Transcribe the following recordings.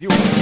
Tá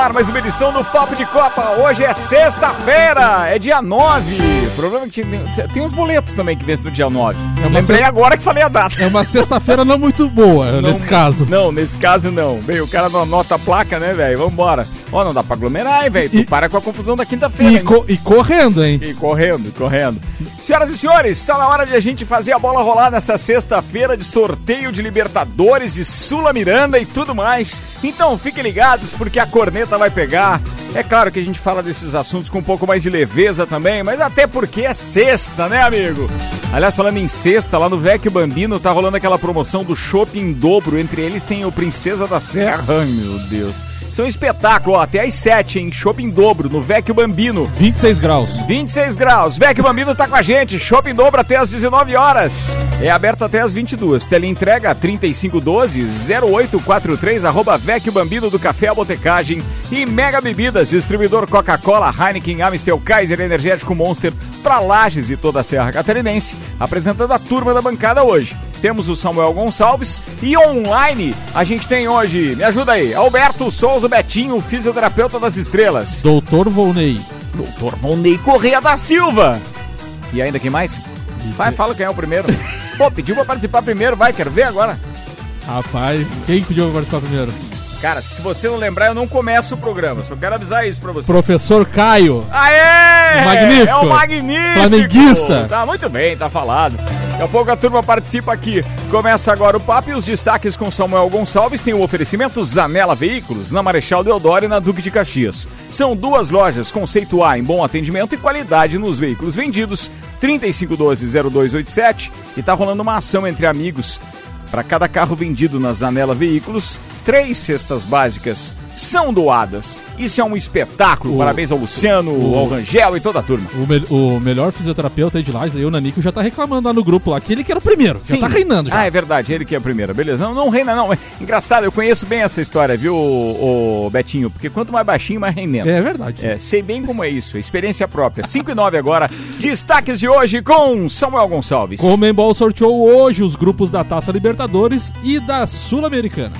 ar mais uma edição do Papo de Copa. Hoje é sexta-feira, é dia 9. O problema é que tem, tem uns boletos também que vencem no dia 9. É Lembrei se- agora que falei a data. É uma sexta-feira não muito boa, nesse caso. Não, nesse caso não. Bem, o cara não anota a placa, né, velho? Vambora. Ó, não dá pra aglomerar, hein, velho? Tu para com a confusão da quinta-feira. E, hein? co- e correndo, hein? E correndo, correndo. Senhoras e senhores, está na hora de a gente fazer a bola rolar nessa sexta-feira de sorteio de Libertadores, de Sula Miranda e tudo mais. Então fiquem ligados porque a corneta vai pegar. É claro que a gente fala desses assuntos com um pouco mais de leveza também, mas até porque é sexta, né, amigo? Aliás, falando em sexta, lá no Vecchio Bambino tá rolando aquela promoção do shopping dobro. Entre eles tem o Princesa da Serra. Ai, meu Deus. É um espetáculo, ó, até às 7, hein? Shopping em dobro no Vecchio Bambino. 26 graus. 26 graus. Vec Bambino tá com a gente. Shopping dobro até às 19 horas. É aberto até às 22. Teleentrega 3512-0843, arroba Vec Bambino do Café à Botecagem. E Mega Bebidas, distribuidor Coca-Cola, Heineken, Amstel, Kaiser, Energético Monster, pra Lages e toda a Serra Catarinense. Apresentando a turma da bancada hoje. Temos o Samuel Gonçalves e online a gente tem hoje, me ajuda aí, Alberto Souza Betinho, fisioterapeuta das estrelas. Doutor Volney. Doutor Volney Correia da Silva. E ainda quem mais? Vai, fala quem é o primeiro. Pô, pediu pra participar primeiro, vai, quero ver agora. Rapaz, quem pediu pra participar primeiro? Cara, se você não lembrar, eu não começo o programa. Só quero avisar isso pra você. Professor Caio. Aê! Magnífico. É o magnífico! Flamenguista. Tá muito bem, tá falado. Daqui a pouco a turma participa aqui. Começa agora o papo e os destaques com Samuel Gonçalves tem o oferecimento Zanela Veículos, na Marechal Deodoro e na Duque de Caxias. São duas lojas conceito A em bom atendimento e qualidade nos veículos vendidos. 3512-0287 e tá rolando uma ação entre amigos. Para cada carro vendido na Zanela Veículos, três cestas básicas são doadas. Isso é um espetáculo. O- Parabéns ao Luciano, o- ao Rangel e toda a turma. O, me- o melhor fisioterapeuta aí de Lages, aí o Nanico, já tá reclamando lá no grupo lá, que ele que era o primeiro. Já tá reinando já. Ah, é verdade, ele que é a primeira, beleza. Não, não reina, não. Engraçado, eu conheço bem essa história, viu, o, Betinho? Porque quanto mais baixinho, mais reinento. É, verdade. É, sei bem como é isso, experiência própria. 5 e 9 agora. Destaques de hoje com Samuel Gonçalves. Comembol sorteou hoje os grupos da Taça Libertadores e da Sul-Americana.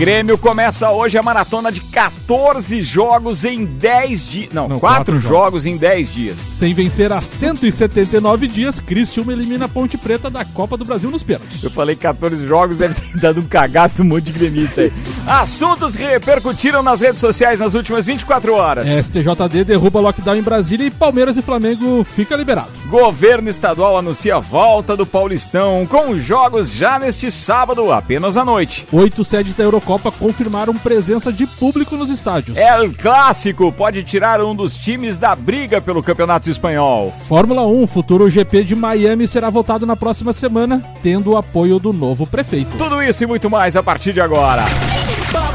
Grêmio começa hoje a maratona de 14 jogos em 10 dias. Não, Não, 4 quatro jogos em 10 dias. Sem vencer há 179 dias, Cristiúma elimina a Ponte Preta da Copa do Brasil nos pênaltis. Eu falei 14 jogos, deve ter dado um cagaço um monte de gremista aí. Assuntos que repercutiram nas redes sociais nas últimas 24 horas. STJD derruba lockdown em Brasília e Palmeiras e Flamengo fica liberado. Governo estadual anuncia a volta do Paulistão com jogos já neste sábado, apenas à noite. Oito sedes da Eurocopa confirmaram presença de público nos estádios. El Clássico pode tirar um dos times da briga pelo Campeonato Espanhol. Fórmula 1, futuro GP de Miami será votado na próxima semana, tendo o apoio do novo prefeito. Tudo isso e muito mais a partir de agora.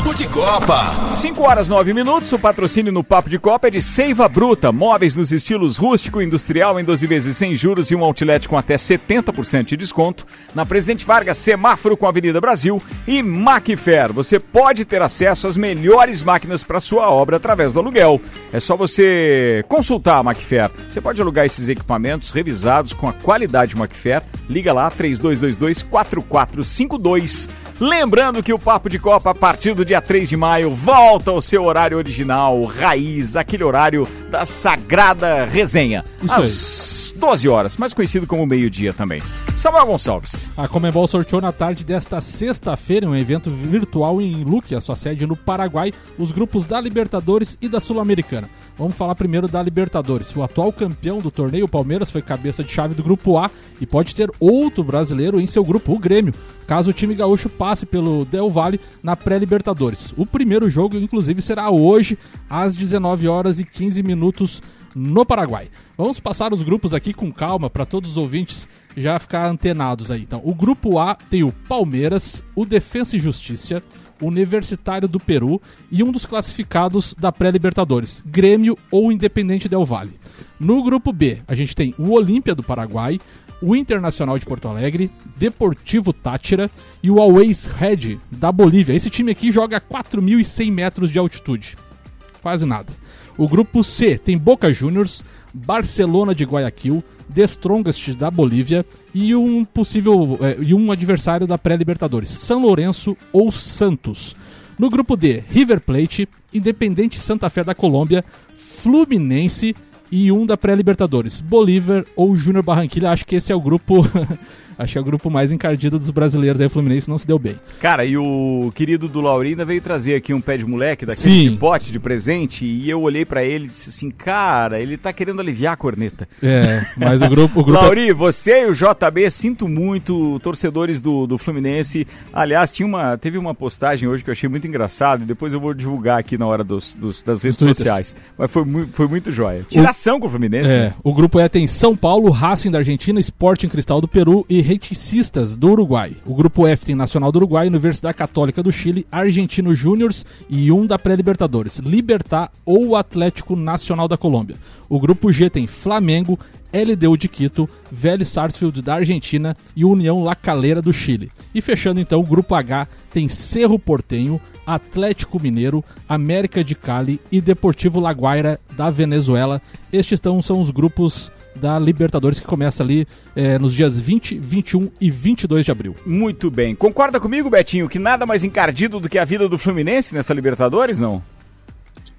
Papo de Copa. 5 horas 9 minutos, o patrocínio no Papo de Copa é de Seiva Bruta, móveis nos estilos rústico e industrial em 12 vezes sem juros e um outlet com até 70% de desconto. Na Presidente Vargas, semáforo com a Avenida Brasil e Macfair. Você pode ter acesso às melhores máquinas para sua obra através do aluguel. É só você consultar a Macfair. Você pode alugar esses equipamentos revisados com a qualidade Macfair. Liga lá 3222 4452. Lembrando que o Papo de Copa, a partir do dia 3 de maio, volta ao seu horário original, raiz, aquele horário da sagrada resenha. Isso às 12 horas, mais conhecido como meio-dia também. Samuel Gonçalves. A Comembol sorteou na tarde desta sexta-feira um evento virtual em Luque, a sua sede no Paraguai, os grupos da Libertadores e da Sul-Americana. Vamos falar primeiro da Libertadores. O atual campeão do torneio, o Palmeiras, foi cabeça de chave do grupo A e pode ter outro brasileiro em seu grupo, o Grêmio, caso o time gaúcho passe pelo Del Valle na pré-Libertadores. O primeiro jogo, inclusive, será hoje, às 19 horas e 15 minutos no Paraguai. Vamos passar os grupos aqui com calma para todos os ouvintes já ficar antenados aí. Então, o grupo A tem o Palmeiras, o Defensa e Justiça, Universitário do Peru e um dos classificados da pré-Libertadores, Grêmio ou Independente Del Valle. No grupo B, a gente tem o Olímpia do Paraguai, o Internacional de Porto Alegre, Deportivo Tátira e o Always Red da Bolívia. Esse time aqui joga a 4.100 metros de altitude. Quase nada. O grupo C tem Boca Juniors, Barcelona de Guayaquil, The Strongest da Bolívia e um possível é, e um adversário da pré-Libertadores, São Lourenço ou Santos. No grupo D, River Plate, Independente Santa Fé da Colômbia, Fluminense e um da pré-Libertadores, Bolívar ou Júnior Barranquilla. Acho que esse é o grupo Acho que é o grupo mais encardido dos brasileiros aí, o Fluminense não se deu bem. Cara, e o querido do Laurina veio trazer aqui um pé de moleque daquele Sim. pote de presente e eu olhei pra ele e disse assim, cara, ele tá querendo aliviar a corneta. É, mas o grupo. O grupo Lauri, você e o JB, sinto muito, torcedores do, do Fluminense. Aliás, tinha uma, teve uma postagem hoje que eu achei muito engraçado e depois eu vou divulgar aqui na hora dos, dos- das redes sociais. Mas foi, mu- foi muito jóia. Tiração com o Fluminense, É, né? o grupo E tem São Paulo, Racing da Argentina, Sporting Cristal do Peru e Reticistas do Uruguai. O grupo F tem Nacional do Uruguai, Universidade Católica do Chile, Argentino Júniors e um da pré-Libertadores, Libertar ou Atlético Nacional da Colômbia. O grupo G tem Flamengo, LDU de Quito, Vélez Sarsfield da Argentina e União La Calera do Chile. E fechando então, o grupo H tem Cerro Portenho, Atlético Mineiro, América de Cali e Deportivo La Guaira da Venezuela. Estes então são os grupos da Libertadores que começa ali eh, nos dias 20, 21 e 22 de abril. Muito bem. Concorda comigo, Betinho, que nada mais encardido do que a vida do Fluminense nessa Libertadores, não?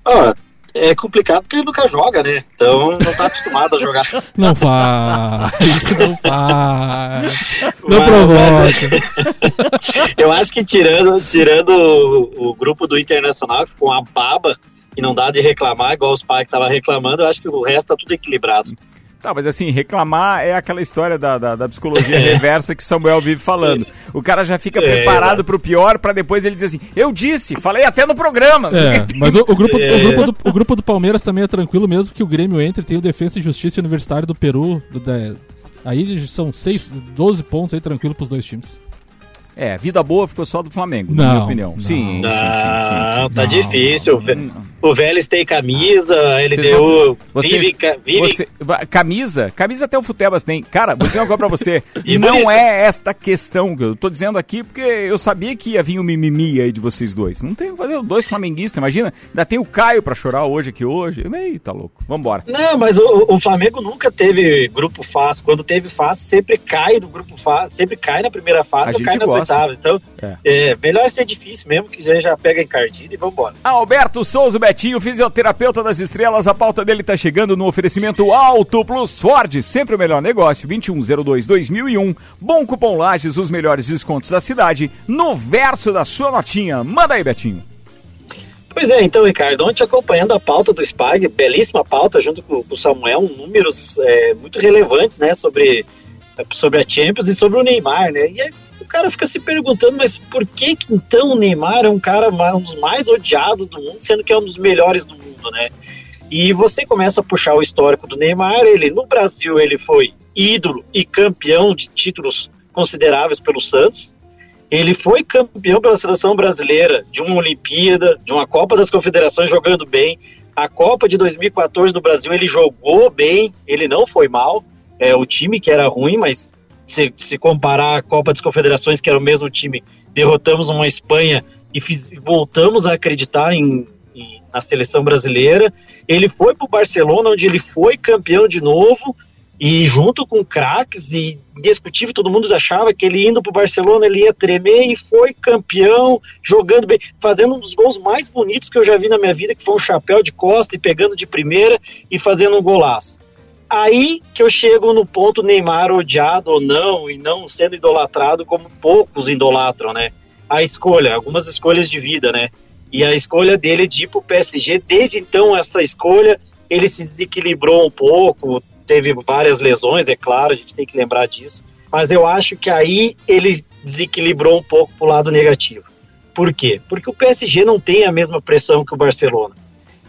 Ah, é complicado porque ele nunca joga, né? Então não tá acostumado a jogar. Não faz, não faz. Não Mas- provoca. Eu acho que tirando, tirando o, o grupo do Internacional, que ficou uma baba e não dá de reclamar, igual os pais que estavam reclamando, eu acho que o resto tá tudo equilibrado. Tá, mas assim, reclamar é aquela história da, da, da psicologia reversa que o Samuel vive falando. O cara já fica É, preparado pro pior pra depois ele dizer assim, eu disse, falei até no programa. É, mas o, o grupo, o, É. grupo do, o grupo do Palmeiras também é tranquilo, mesmo que o Grêmio entre, tem o Defensa e Justiça Universitário do Peru. do- da- aí são 6, 12 pontos aí tranquilo pros dois times. É, vida boa ficou só do Flamengo, na Não, minha opinião. não. Sim, sim, sim, sim, Não, sim. tá Não. difícil. O Vélez tem camisa, a Vocês LDU vocês- vive, vive Você, camisa, camisa até o Futebas tem. Cara, vou dizer uma coisa pra você. E não bonita. é esta questão que eu tô dizendo aqui, porque eu sabia que ia vir um mimimi aí de vocês dois. Não tem fazer dois flamenguistas, imagina. Ainda tem o Caio pra chorar hoje aqui hoje. Ei, tá louco. Vambora. Não, mas o, o Flamengo nunca teve grupo fácil. Quando teve fácil, sempre cai no grupo fácil, sempre cai na primeira A fase ou gente cai nas oitavas. Então, É. é. melhor ser difícil mesmo, que já, já pega encardido e vambora. Alberto Souza Betinho, fisioterapeuta das estrelas, a pauta dele tá chegando no oferecimento Alto Plus Ford, sempre o melhor negócio, 2102-2001, bom cupom Lages, os melhores descontos da cidade, no verso da sua notinha. Manda aí, Betinho. Pois é, então, Ricardo, ontem acompanhando a pauta do SPAG, belíssima pauta, junto com, o Samuel, números é, muito relevantes, né, sobre, sobre a Champions e sobre o Neymar, né, e aí o cara fica se perguntando, mas por que que então o Neymar é um cara, um dos mais odiados do mundo, sendo que é um dos melhores do mundo, né? E você começa a puxar o histórico do Neymar, ele no Brasil ele foi ídolo e campeão de títulos consideráveis pelo Santos, ele foi campeão pela seleção brasileira de uma Olimpíada, de uma Copa das Confederações jogando bem. A Copa de 2014 do Brasil ele jogou bem, ele não foi mal. É o time que era ruim, mas se, se comparar a Copa das Confederações, que era o mesmo time, derrotamos uma Espanha e fiz- voltamos a acreditar em, em- na seleção brasileira. Ele foi para o Barcelona, onde ele foi campeão de novo. E junto com craques e indiscutível, todo mundo achava que ele indo pro Barcelona ele ia tremer e foi campeão, jogando bem, fazendo um dos gols mais bonitos que eu já vi na minha vida, que foi um chapéu de costa e pegando de primeira e fazendo um golaço. Aí que eu chego no ponto Neymar odiado ou não, e não sendo idolatrado como poucos idolatram, né? A escolha, algumas escolhas de vida, né? E a escolha dele de ir pro PSG, desde então essa escolha, ele se desequilibrou um pouco, teve várias lesões, é claro, a gente tem que lembrar disso. Mas eu acho que aí ele desequilibrou um pouco pro lado negativo. Por quê? Porque o PSG não tem a mesma pressão que o Barcelona.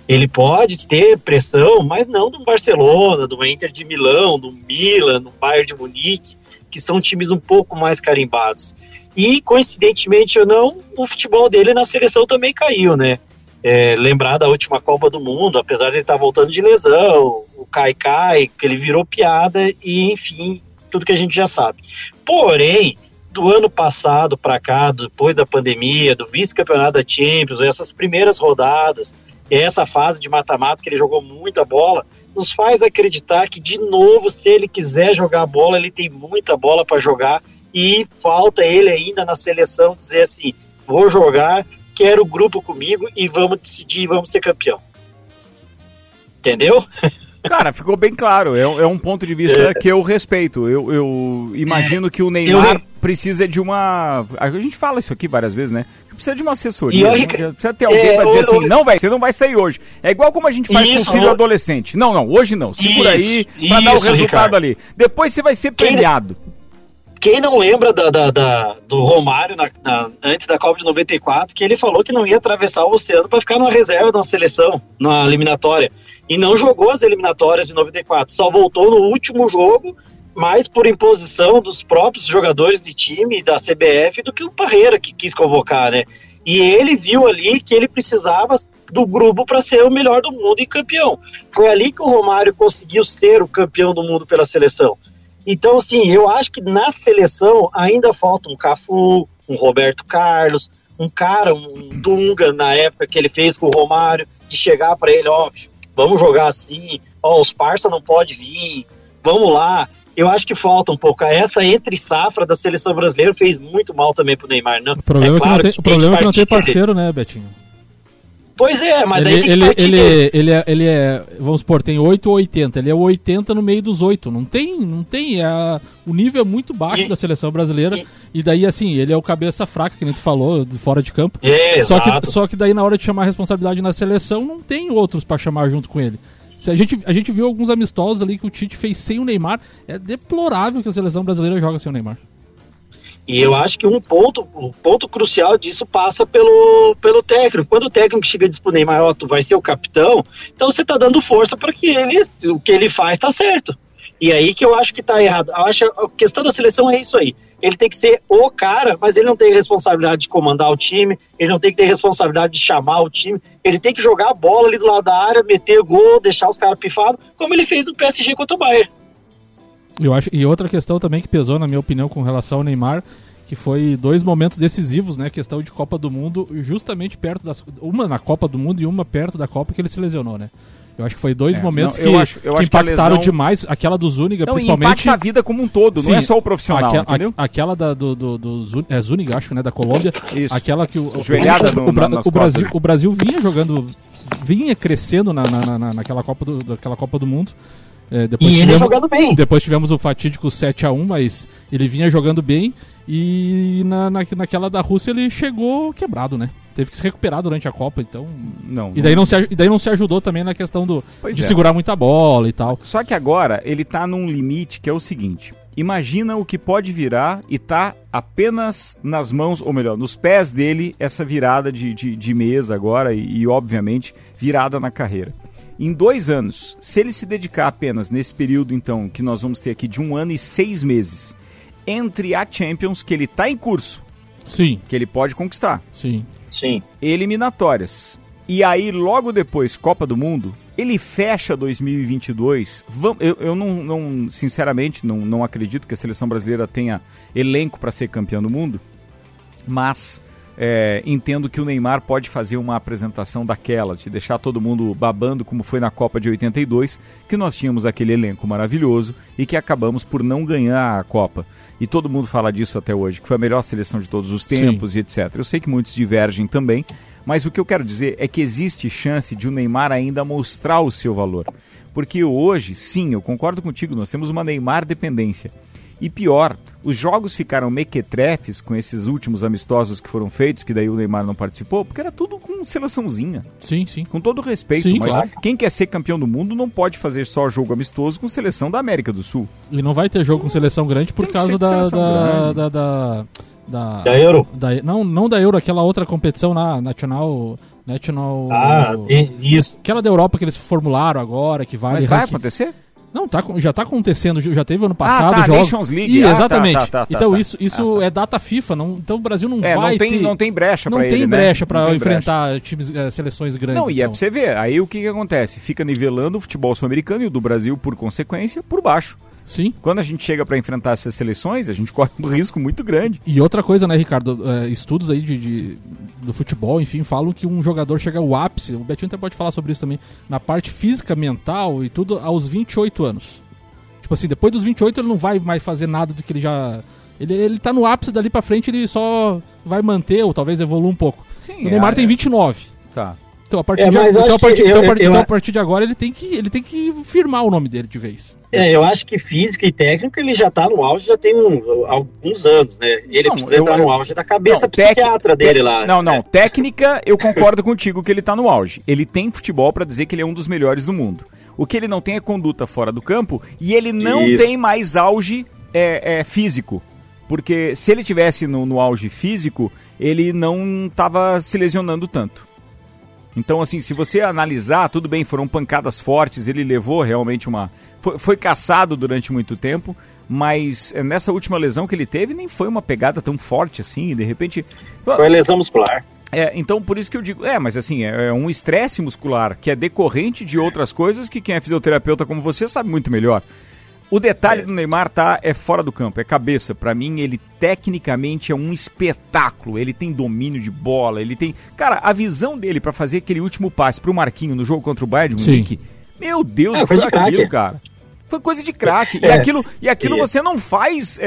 Ele pode ter pressão, mas não do Barcelona, do Inter de Milão, do Milan, do Bayern de Munique, que são times um pouco mais carimbados. E, coincidentemente ou não, o futebol dele na seleção também caiu, né? É, lembrar da última Copa do Mundo, apesar de ele estar voltando de lesão, o Kai Kai, que ele virou piada e, enfim, tudo que a gente já sabe. Porém, do ano passado para cá, depois da pandemia, do vice-campeonato da Champions, essas primeiras rodadas, essa fase de mata-mata que ele jogou muita bola, nos faz acreditar que, de novo, se ele quiser jogar bola, ele tem muita bola para jogar e falta ele ainda na seleção dizer assim: vou jogar, quero o grupo comigo e vamos decidir, vamos ser campeão. Entendeu? Cara, ficou bem claro. É, é um ponto de vista é. que eu respeito. Eu, eu imagino é. que o Neymar eu... precisa de uma. A gente fala isso aqui várias vezes, né? Precisa de uma assessoria. Né? Precisa ter alguém é, pra dizer assim: não, velho, você não vai sair hoje. É igual como a gente faz isso, com o filho adolescente. Não, não, hoje não. Segura isso, aí pra isso, dar o resultado Ricardo. ali. Depois você vai ser premiado. Quem, quem não lembra da, da, da do Romário na, na, antes da Copa de 94, que ele falou que não ia atravessar o oceano para ficar numa reserva de uma seleção, numa eliminatória e não jogou as eliminatórias de 94, só voltou no último jogo, mais por imposição dos próprios jogadores de time da CBF do que o Parreira que quis convocar, né? E ele viu ali que ele precisava do grupo para ser o melhor do mundo e campeão. Foi ali que o Romário conseguiu ser o campeão do mundo pela seleção. Então, assim, eu acho que na seleção ainda falta um Cafu, um Roberto Carlos, um cara, um Dunga na época que ele fez com o Romário, de chegar para ele, ó, vamos jogar assim, ó, os parça não pode vir, vamos lá. Eu acho que falta um pouco. Essa entre safra da seleção brasileira fez muito mal também pro Neymar. Não? O problema é, claro é que não tem, o problema é que não tem parceiro, né, Betinho? Pois é, mas ele, daí tem ele, ele, ele, ele, é, ele é, vamos supor, tem 8 ou 80. Ele é o 80 no meio dos 8. Não tem, não tem. É, o nível é muito baixo e, da seleção brasileira. E, e, daí, assim, ele é o cabeça fraca, que nem tu falou, fora de campo. É, só, que, só que daí, na hora de chamar a responsabilidade na seleção, não tem outros para chamar junto com ele. Se a, gente, a gente viu alguns amistosos ali que o Tite fez sem o Neymar. É deplorável que a seleção brasileira joga sem o Neymar. E eu acho que um ponto, um ponto crucial disso passa pelo, pelo técnico. Quando o técnico chega pro Neymar, ó, tu vai ser o capitão, então você tá dando força para que ele, o que ele faz tá certo. E aí que eu acho que tá errado. Eu acho a questão da seleção é isso aí. Ele tem que ser o cara, mas ele não tem responsabilidade de comandar o time, ele não tem que ter responsabilidade de chamar o time, ele tem que jogar a bola ali do lado da área, meter gol, deixar os caras pifados, como ele fez no PSG contra o Bayern. Eu acho, e outra questão também que pesou, na minha opinião, com relação ao Neymar, que foi dois momentos decisivos, né? Questão de Copa do Mundo, justamente perto das. Uma na Copa do Mundo e uma perto da Copa que ele se lesionou, né? Eu acho que foi dois é, momentos não, que, acho, que impactaram lesão... demais. Aquela do Zuniga, não, principalmente. impacta a vida como um todo, Sim, não é só o profissional, aquela, entendeu? A, aquela da, do, do, do é, Zuniga, acho, né, da Colômbia. Isso. Aquela que o, Joelhada o, o, no, o, Brasil, o Brasil vinha jogando, vinha crescendo na, na, na, naquela, Copa do, daquela Copa do Mundo. É, depois e tivemos, ele jogando bem. Depois tivemos o fatídico 7 a 1 mas ele vinha jogando bem. E na, na, naquela da Rússia ele chegou quebrado, né? Teve que se recuperar durante a Copa, então. Não. E daí não, se, e daí não se ajudou também na questão do, de é. segurar muita bola e tal. Só que agora ele tá num limite que é o seguinte: imagina o que pode virar e tá apenas nas mãos, ou melhor, nos pés dele, essa virada de, de, de mesa agora e, e, obviamente, virada na carreira. Em dois anos, se ele se dedicar apenas nesse período, então, que nós vamos ter aqui de um ano e seis meses, entre a Champions, que ele está em curso, sim, que ele pode conquistar, sim, sim, eliminatórias, e aí logo depois Copa do Mundo, ele fecha 2022. Eu, eu não, não, sinceramente, não, não acredito que a seleção brasileira tenha elenco para ser campeão do mundo, mas é, entendo que o Neymar pode fazer uma apresentação daquela, de deixar todo mundo babando, como foi na Copa de 82, que nós tínhamos aquele elenco maravilhoso e que acabamos por não ganhar a Copa. E todo mundo fala disso até hoje, que foi a melhor seleção de todos os tempos Sim. e etc. Eu sei que muitos divergem também, mas o que eu quero dizer é que existe chance de o Neymar ainda mostrar o seu valor. Porque hoje, sim, eu concordo contigo, nós temos uma Neymar dependência. E pior, os jogos ficaram mequetrefes com esses últimos amistosos que foram feitos, que daí o Neymar não participou, porque era tudo com seleçãozinha. Sim, sim. Com todo respeito, sim, mas claro. quem quer ser campeão do mundo não pode fazer só jogo amistoso com seleção da América do Sul. E não vai ter jogo com seleção grande por causa da da, da, da, da, da, Euro. Da, não, não da Euro, aquela outra competição na Nacional. National. Ah, isso. Aquela da Europa que eles formularam agora, que vale. Mas vai acontecer? Não, tá, já está acontecendo, já teve ano passado ah, tá, jogos. Nations League. Ih, ah, tá, exatamente. Tá, tá, então isso, isso é data FIFA, não, então o Brasil não é, vai não tem, ter, não tem brecha para ele, tem né? brecha para enfrentar brecha. times, eh, seleções grandes. Não, e então. é pra você ver, aí o que, que acontece? Fica nivelando o futebol sul-americano e o do Brasil, por consequência, por baixo. Sim. Quando a gente chega para enfrentar essas seleções, a gente corre um risco muito grande. E outra coisa, né, Ricardo? É, estudos aí de, de- do futebol, enfim, falam que um jogador chega ao ápice, o Betinho até pode falar sobre isso também, na parte física, mental e tudo, aos 28 anos. Tipo assim, depois dos 28 ele não vai mais fazer nada do que ele já. Ele, ele tá no ápice dali pra frente, ele só vai manter ou talvez evolua um pouco. Sim, o Neymar é- tem 29. Tá. Então a partir, É, de, então, a partir, então, eu- então, a partir de agora ele tem, que, ele tem que firmar o nome dele de vez. É, eu acho que física e técnica ele já tá no auge já tem um- alguns anos, né? Ele Não, precisa entrar no auge da cabeça Não, tec- psiquiatra dele lá. Não, não. né? Técnica, eu concordo contigo que ele tá no auge. Ele tem futebol pra dizer que ele é um dos melhores do mundo. O que ele não tem é conduta fora do campo e ele não Isso. tem mais auge é, é, físico. Porque se ele tivesse no, no auge físico, ele não tava se lesionando tanto. Então, assim, se você analisar, tudo bem, foram pancadas fortes, ele levou realmente uma. Foi, foi caçado durante muito tempo, mas eh, nessa última lesão que ele teve, nem foi uma pegada tão forte assim, e de repente. Foi lesão muscular. É, então por isso que eu digo, é, mas assim, é, é um estresse muscular que é decorrente de outras coisas que quem é fisioterapeuta como você sabe muito melhor. O detalhe É. do Neymar tá é fora do campo, é cabeça. Pra mim ele tecnicamente é um espetáculo. Ele tem domínio de bola, ele tem, cara, a visão dele pra fazer aquele último passe pro Marquinho no jogo contra o Bayern de. Munique. Meu Deus, É, foi aquilo, craque. cara. Foi coisa de craque. E É. aquilo, e aquilo E- você não faz é,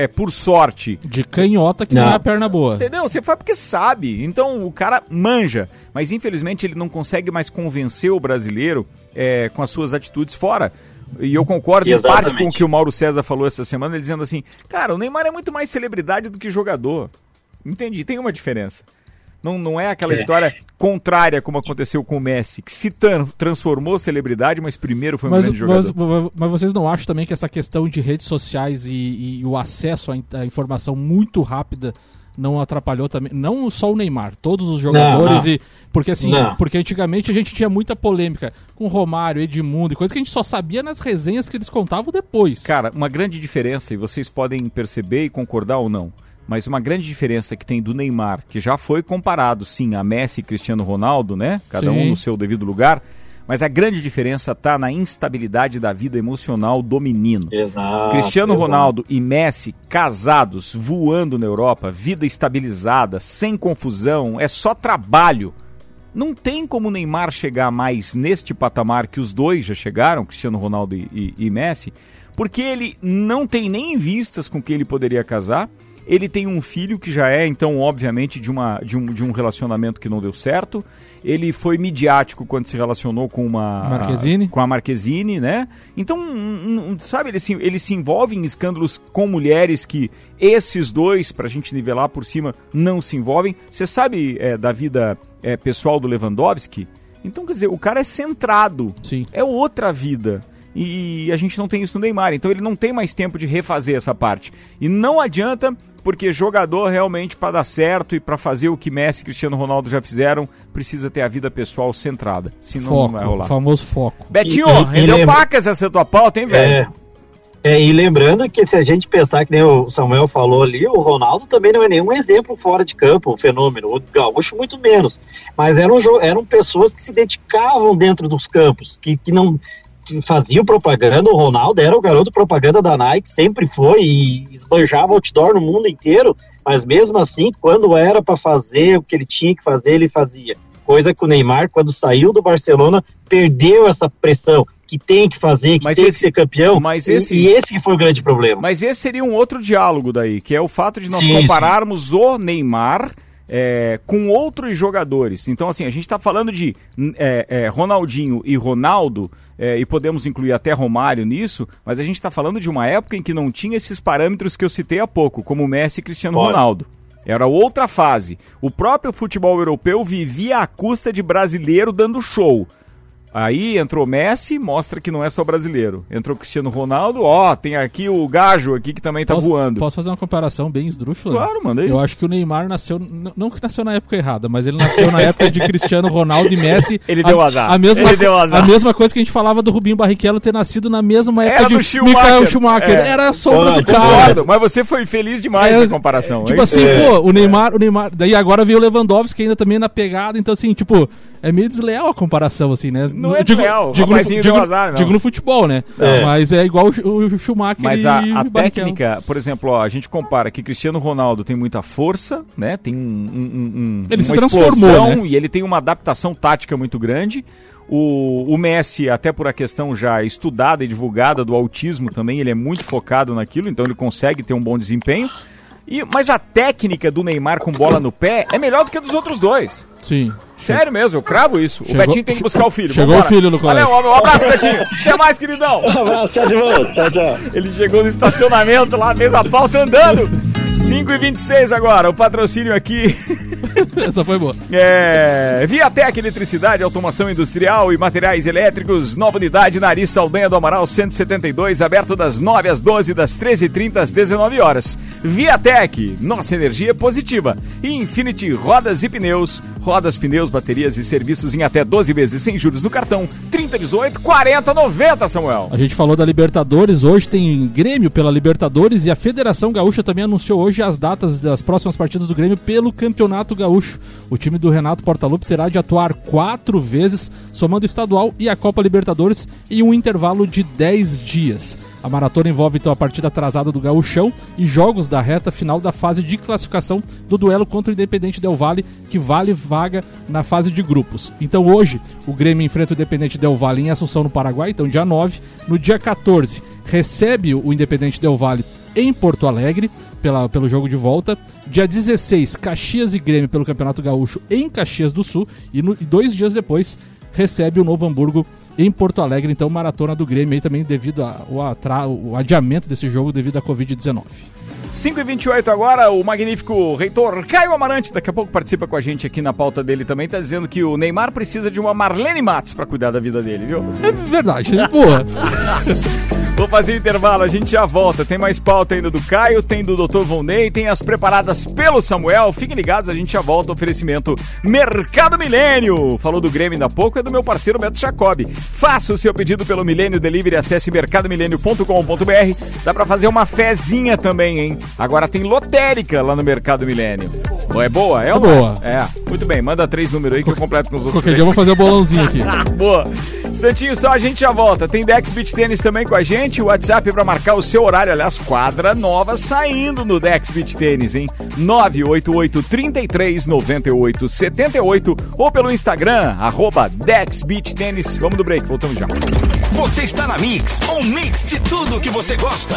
é, é, por sorte. De canhota que não, Não. é a perna boa. Entendeu? Você faz porque sabe. Então o cara manja. Mas infelizmente ele não consegue mais convencer o brasileiro é, com as suas atitudes fora. E eu concordo em Exatamente. parte com o que o Mauro César falou essa semana, ele dizendo assim: cara, o Neymar é muito mais celebridade do que jogador. Entendi, tem uma diferença. Não, não é aquela É. história contrária como aconteceu com o Messi, que se tran- transformou celebridade, mas primeiro foi um Mas, grande jogador. mas, mas vocês não acham também que essa questão de redes sociais e, e o acesso à in- à informação muito rápida não atrapalhou também? Não só o Neymar, todos os jogadores não. e. Porque assim, Não. porque antigamente a gente tinha muita polêmica com Romário, Edmundo e coisa que a gente só sabia nas resenhas que eles contavam depois. Cara, uma grande diferença, e vocês podem perceber e concordar ou não, mas uma grande diferença que tem do Neymar, que já foi comparado, sim, a Messi e Cristiano Ronaldo, né? Cada um Sim. no seu devido lugar. Mas a grande diferença tá na instabilidade da vida emocional do menino. Exato. Cristiano exato. Ronaldo e Messi casados, voando na Europa, vida estabilizada, sem confusão, é só trabalho. Não tem como o Neymar chegar mais neste patamar que os dois já chegaram, Cristiano Ronaldo e, e- e Messi, porque ele não tem nem em vistas com quem ele poderia casar. Ele tem um filho que já é, então, obviamente, de, uma, de, um, de um relacionamento que não deu certo. Ele foi midiático quando se relacionou com uma. Marquezine. Com a Marquezine, né? Então, sabe, ele se, ele se envolve em escândalos com mulheres que esses dois, pra gente nivelar por cima, não se envolvem. Você sabe é, da vida é, pessoal do Lewandowski? Então, quer dizer, o cara é centrado. Sim. É outra vida. E a gente não tem isso no Neymar. Então ele não tem mais tempo de refazer essa parte. E não adianta, porque jogador realmente para dar certo e para fazer o que Messi e Cristiano Ronaldo já fizeram, precisa ter a vida pessoal centrada. Senão não vai Foco, rolar. o famoso foco. Betinho, E- e- e rendeu lembra- pacas essa tua pauta, hein, velho? É, é, e lembrando que se a gente pensar que nem o Samuel falou ali, o Ronaldo também não é nenhum exemplo fora de campo, um fenômeno. O Gaúcho muito menos. Mas eram, eram pessoas que se dedicavam dentro dos campos, que, que não faziam propaganda. O Ronaldo era o garoto propaganda da Nike, sempre foi, e esbanjava outdoor no mundo inteiro. Mas mesmo assim, quando era para fazer o que ele tinha que fazer, ele fazia. Coisa que o Neymar, quando saiu do Barcelona, perdeu essa pressão que tem que fazer, que Mas tem esse- que ser campeão. mas E- esse- e, esse que foi o grande problema. Mas esse seria um outro diálogo daí, que é o fato de nós Sim, compararmos o Neymar é, com outros jogadores. Então, assim, a gente está falando de é, é, Ronaldinho e Ronaldo, é, e podemos incluir até Romário nisso, mas a gente está falando de uma época em que não tinha esses parâmetros que eu citei há pouco, como Messi e Cristiano Olha. Ronaldo. Era outra fase. O próprio futebol europeu vivia à custa de brasileiro dando show. Aí entrou Messi, mostra que não é só brasileiro. Entrou Cristiano Ronaldo, ó, tem aqui o Gajo aqui que também tá posso, voando. Posso fazer uma comparação bem esdrúxula? Claro, manda aí. Eu acho que o Neymar nasceu. Não que nasceu na época errada, mas ele nasceu na época de Cristiano Ronaldo e Messi. Ele a, deu azar. A mesma, Ele deu azar. A mesma coisa que a gente falava do Rubinho Barrichello ter nascido na mesma época Era de do Schumacher. Michael Schumacher. É. Era a sombra Olha, do cara. Mas você foi feliz demais É, na comparação. Tipo é assim, É. pô, o Neymar, o Neymar. Daí agora veio o Lewandowski ainda também na pegada. Então, assim, tipo, é meio desleal a comparação, assim, né? Não No- é desleal, o digo, no, digo, azar, não. digo no futebol, né? É. Mas é igual o, o Schumacher Mas e a, a técnica, por exemplo, ó, a gente compara que Cristiano Ronaldo tem muita força, né? Tem um, um- um- Ele se uma transformou, explosão né? e ele tem uma adaptação tática muito grande. O, o Messi, até por a questão já estudada e divulgada do autismo também, ele é muito focado naquilo, então ele consegue ter um bom desempenho. E, mas a técnica do Neymar com bola no pé é melhor do que a dos outros dois. Sim. Sério mesmo, eu cravo isso. Chegou- o Betinho tem que buscar o filho. chegou Vambora. o filho no colégio. Valeu, um abraço, Betinho. Até mais, queridão. Um abraço, tchau de volta. Tchau, tchau. Ele chegou no estacionamento lá, fez a pauta andando. 5 e 26 agora, o patrocínio aqui Essa foi boa. é Viatec Eletricidade, Automação Industrial e Materiais Elétricos, nova unidade na Ari Saldanha do Amaral 172, aberto das 9 às 12, das 13h30 às 19 horas. Viatec, nossa energia é positiva. E Infinity Rodas e Pneus, rodas, pneus, baterias e serviços em até 12 vezes sem juros no cartão, 3018 4090, Samuel. A gente falou da Libertadores, hoje tem Grêmio pela Libertadores e a Federação Gaúcha também anunciou hoje as datas das próximas partidas do Grêmio pelo Campeonato Gaúcho. O time do Renato Portaluppi terá de atuar quatro vezes, somando o estadual e a Copa Libertadores em um intervalo de 10 dias. A maratona envolve então a partida atrasada do Gaúchão e jogos da reta final da fase de classificação do duelo contra o Independente Del Valle, que vale vaga na fase de grupos. Então hoje o Grêmio enfrenta o Independente Del Valle em Assunção, no Paraguai, então dia 9. No dia 14 recebe o Independente Del Valle em Porto Alegre pela, pelo jogo de volta. Dia 16, Caxias e Grêmio pelo Campeonato Gaúcho em Caxias do Sul. E, no- e dois dias depois recebe o Novo Hamburgo em Porto Alegre. Então, maratona do Grêmio aí também devido ao atra- o adiamento desse jogo devido à Covid-19. 5 e 28 agora, o magnífico reitor Caio Amarante, daqui a pouco participa com a gente aqui na pauta dele também, tá dizendo que o Neymar precisa de uma Marlene Matos pra cuidar da vida dele, viu? É verdade, boa. Vou fazer intervalo, a gente já volta. Tem mais pauta ainda do Caio, tem do Dr. Volney, tem as preparadas pelo Samuel. Fiquem ligados, a gente já volta. Oferecimento Mercado Milênio. Falou do Grêmio ainda há pouco, é do meu parceiro Beto Jacob. Faça o seu pedido pelo Milênio Delivery, acesse mercadomilênio.com.br. Dá pra fazer uma fezinha também, hein? Agora tem lotérica lá no Mercado Milênio. É boa? É, ou não boa. É. Muito bem, manda três números aí que eu completo com os outros Qualquer três. dia eu vou fazer o bolãozinho aqui. Boa. Instantinho só, a gente já volta. Tem Dex Beach Tênis também com a gente. O WhatsApp para marcar o seu horário. Aliás, quadra nova saindo no Dex Beach Tênis, hein? 988 33 98 78 ou pelo Instagram, arroba Dex Beach Tênis. Vamos do break, voltamos já. Você está na Mix, um mix de tudo que você gosta.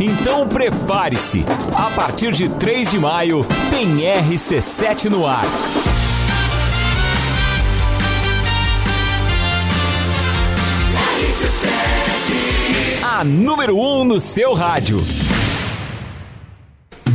Então prepare-se. A partir de 3 de maio tem RC7 no ar. A número 1 um no seu rádio.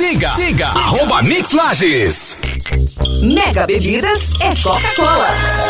Siga, siga, arroba Mix Lages. Mega Bebidas é Coca-Cola.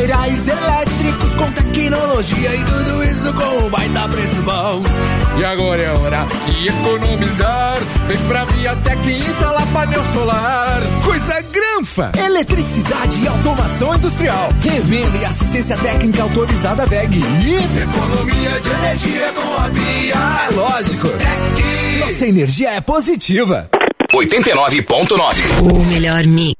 materiais elétricos com tecnologia e tudo isso com um baita preço bom. E agora é hora de economizar. Vem pra Viatec e instalar painel solar. Coisa granfa! Eletricidade e automação industrial. Revenda e assistência técnica autorizada VEG. E economia de energia com a Via. É lógico. É Nossa energia é positiva. 89.9 O melhor mix.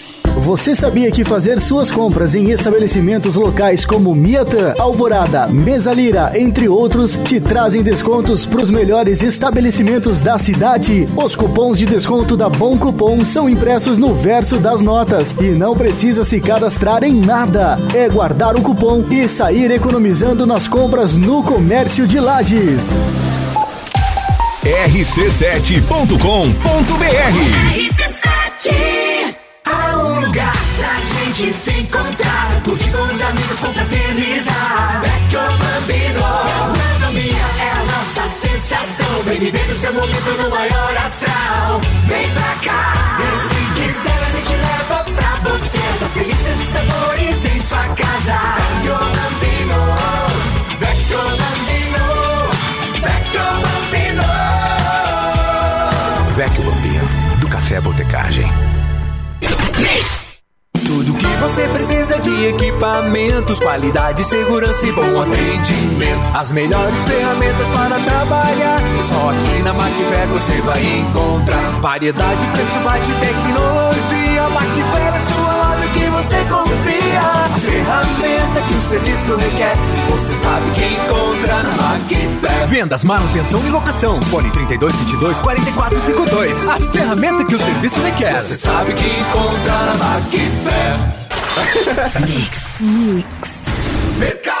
Você sabia que fazer suas compras em estabelecimentos locais como Miatã, Alvorada, Mesalira, entre outros, te trazem descontos para os melhores estabelecimentos da cidade? Os cupons de desconto da Bom Cupom são impressos no verso das notas e não precisa se cadastrar em nada. É guardar o cupom e sair economizando nas compras no comércio de Lages. rc7.com.br RC7 Há um lugar pra gente se encontrar. Curtir com os amigos, confraternizar. Vecchio Bambino. Gastronomia é a nossa sensação. Vem viver o seu momento no maior astral. Vem pra cá. E se quiser a gente leva pra você. Essas delícias e sabores em sua casa. Vecchio Bambino. Vecchio Bambino. Vecchio Bambino. Vecchio Bambino, do Café Botecagem. Tudo que você precisa de equipamentos, qualidade, segurança e bom atendimento. As melhores ferramentas para trabalhar. Só aqui na Macfair você vai encontrar variedade, preço baixo e tecnologia. Macfair é sua você confia. A ferramenta que o serviço requer, você sabe que encontra na Macfair. Vendas, manutenção e locação. Fone 3222 4452. A ferramenta que o serviço requer. Você sabe que encontra na Macfair. Mix. Mercado Milênio.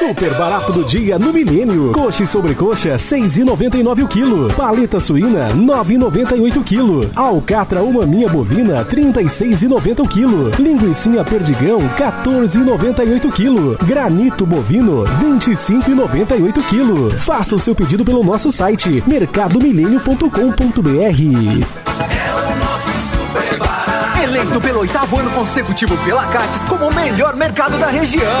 Super barato do dia no Milênio. Coxa e sobrecoxa, 6,99 o quilo. Paleta suína, 9,98 o quilo. Alcatra ou maminha bovina, 36,90 o quilo. Linguicinha perdigão, 14,98 o quilo. Granito bovino, 25,98 o quilo. Faça o seu pedido pelo nosso site mercadomilênio.com.br. Eleito pelo oitavo ano consecutivo pela Cates como o melhor mercado da região.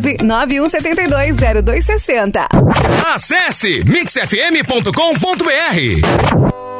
991720260. Acesse mixfm.com.br.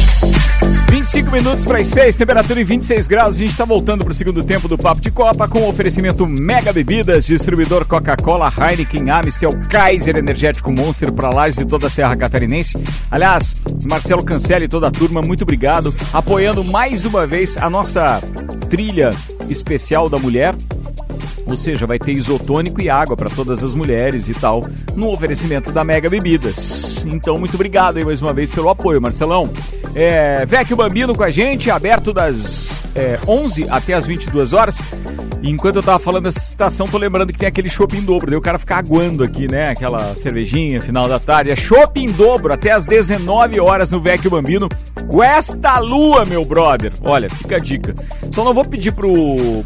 25 minutos para as 6, temperatura em 26 graus. A gente está voltando para o segundo tempo do Papo de Copa com o oferecimento Mega Bebidas, distribuidor Coca-Cola, Heineken, Amstel, Kaiser, Energético Monster para Lages e toda a Serra Catarinense. Aliás, Marcelo Cancelli e toda a turma, muito obrigado. Apoiando mais uma vez a nossa trilha especial da mulher. Ou seja, vai ter isotônico e água para todas as mulheres e tal, no oferecimento da Mega Bebidas. Então, muito obrigado aí mais uma vez pelo apoio, Marcelão. É, Vecchio Bambino com a gente, aberto das é, 11 até as 22 horas. E enquanto eu tava falando dessa citação, tô lembrando que tem aquele shopping dobro. Daí o cara fica aguando aqui, né? Aquela cervejinha, final da tarde. É shopping dobro até as 19 horas no Vecchio Bambino. Cuesta lua, meu brother. Olha, fica a dica. Só não vou pedir pro,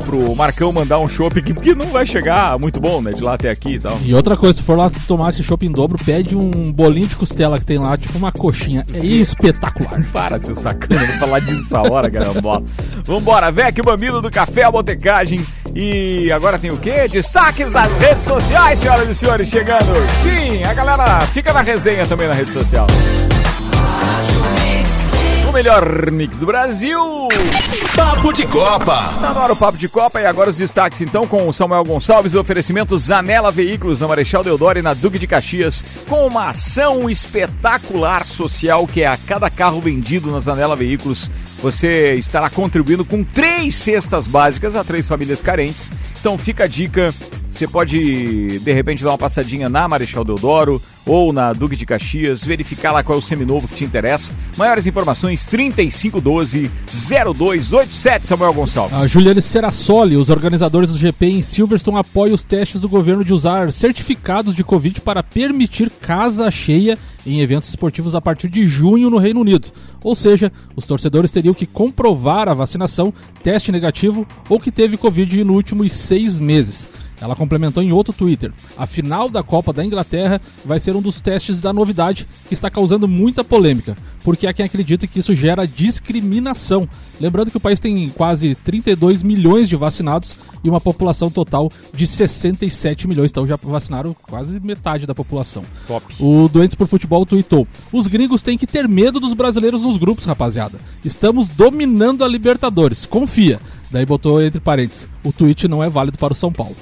pro Marcão mandar um shopping aqui, porque não vai chegar muito bom, né? De lá até aqui e tal. E outra coisa, se for lá tomar esse shopping dobro, pede um bolinho de costela que tem lá, tipo uma coxinha. É espetacular. Para de ser sacana, vou falar disso essa hora, caramba. Vambora, Vecchio Bambino do Café à Botecagem. E agora tem o quê? Destaques das redes sociais, senhoras e senhores, chegando. Sim, a galera fica na resenha também na rede social. O melhor mix do Brasil. Papo de Copa. Tá no ar o Papo de Copa e agora os destaques então com o Samuel Gonçalves, o oferecimento Zanela Veículos na Marechal Deodoro e na Duque de Caxias, com uma ação espetacular social que é a cada carro vendido na Zanela Veículos, você estará contribuindo com três cestas básicas a três famílias carentes. Então fica a dica, você pode de repente dar uma passadinha na Marechal Deodoro ou na Duque de Caxias, verificar lá qual é o seminovo que te interessa. Maiores informações 3512 0287 Samuel Gonçalves. A Juliane Serassoli, os organizadores do GP em Silverstone apoiam os testes do governo de usar certificados de Covid para permitir casa cheia em eventos esportivos a partir de junho no Reino Unido. Ou seja, os torcedores teriam que comprovar a vacinação, teste negativo ou que teve Covid nos últimos seis meses. Ela complementou em outro Twitter: a final da Copa da Inglaterra vai ser um dos testes da novidade que está causando muita polêmica, porque há quem acredita que isso gera discriminação. Lembrando que o país tem quase 32 milhões de vacinados e uma população total de 67 milhões, então já vacinaram quase metade da população. Top. O Doentes por Futebol tweetou: Os gringos têm que ter medo dos brasileiros nos grupos, rapaziada. Estamos dominando a Libertadores, confia. Daí botou entre parênteses: o tweet não é válido para o São Paulo.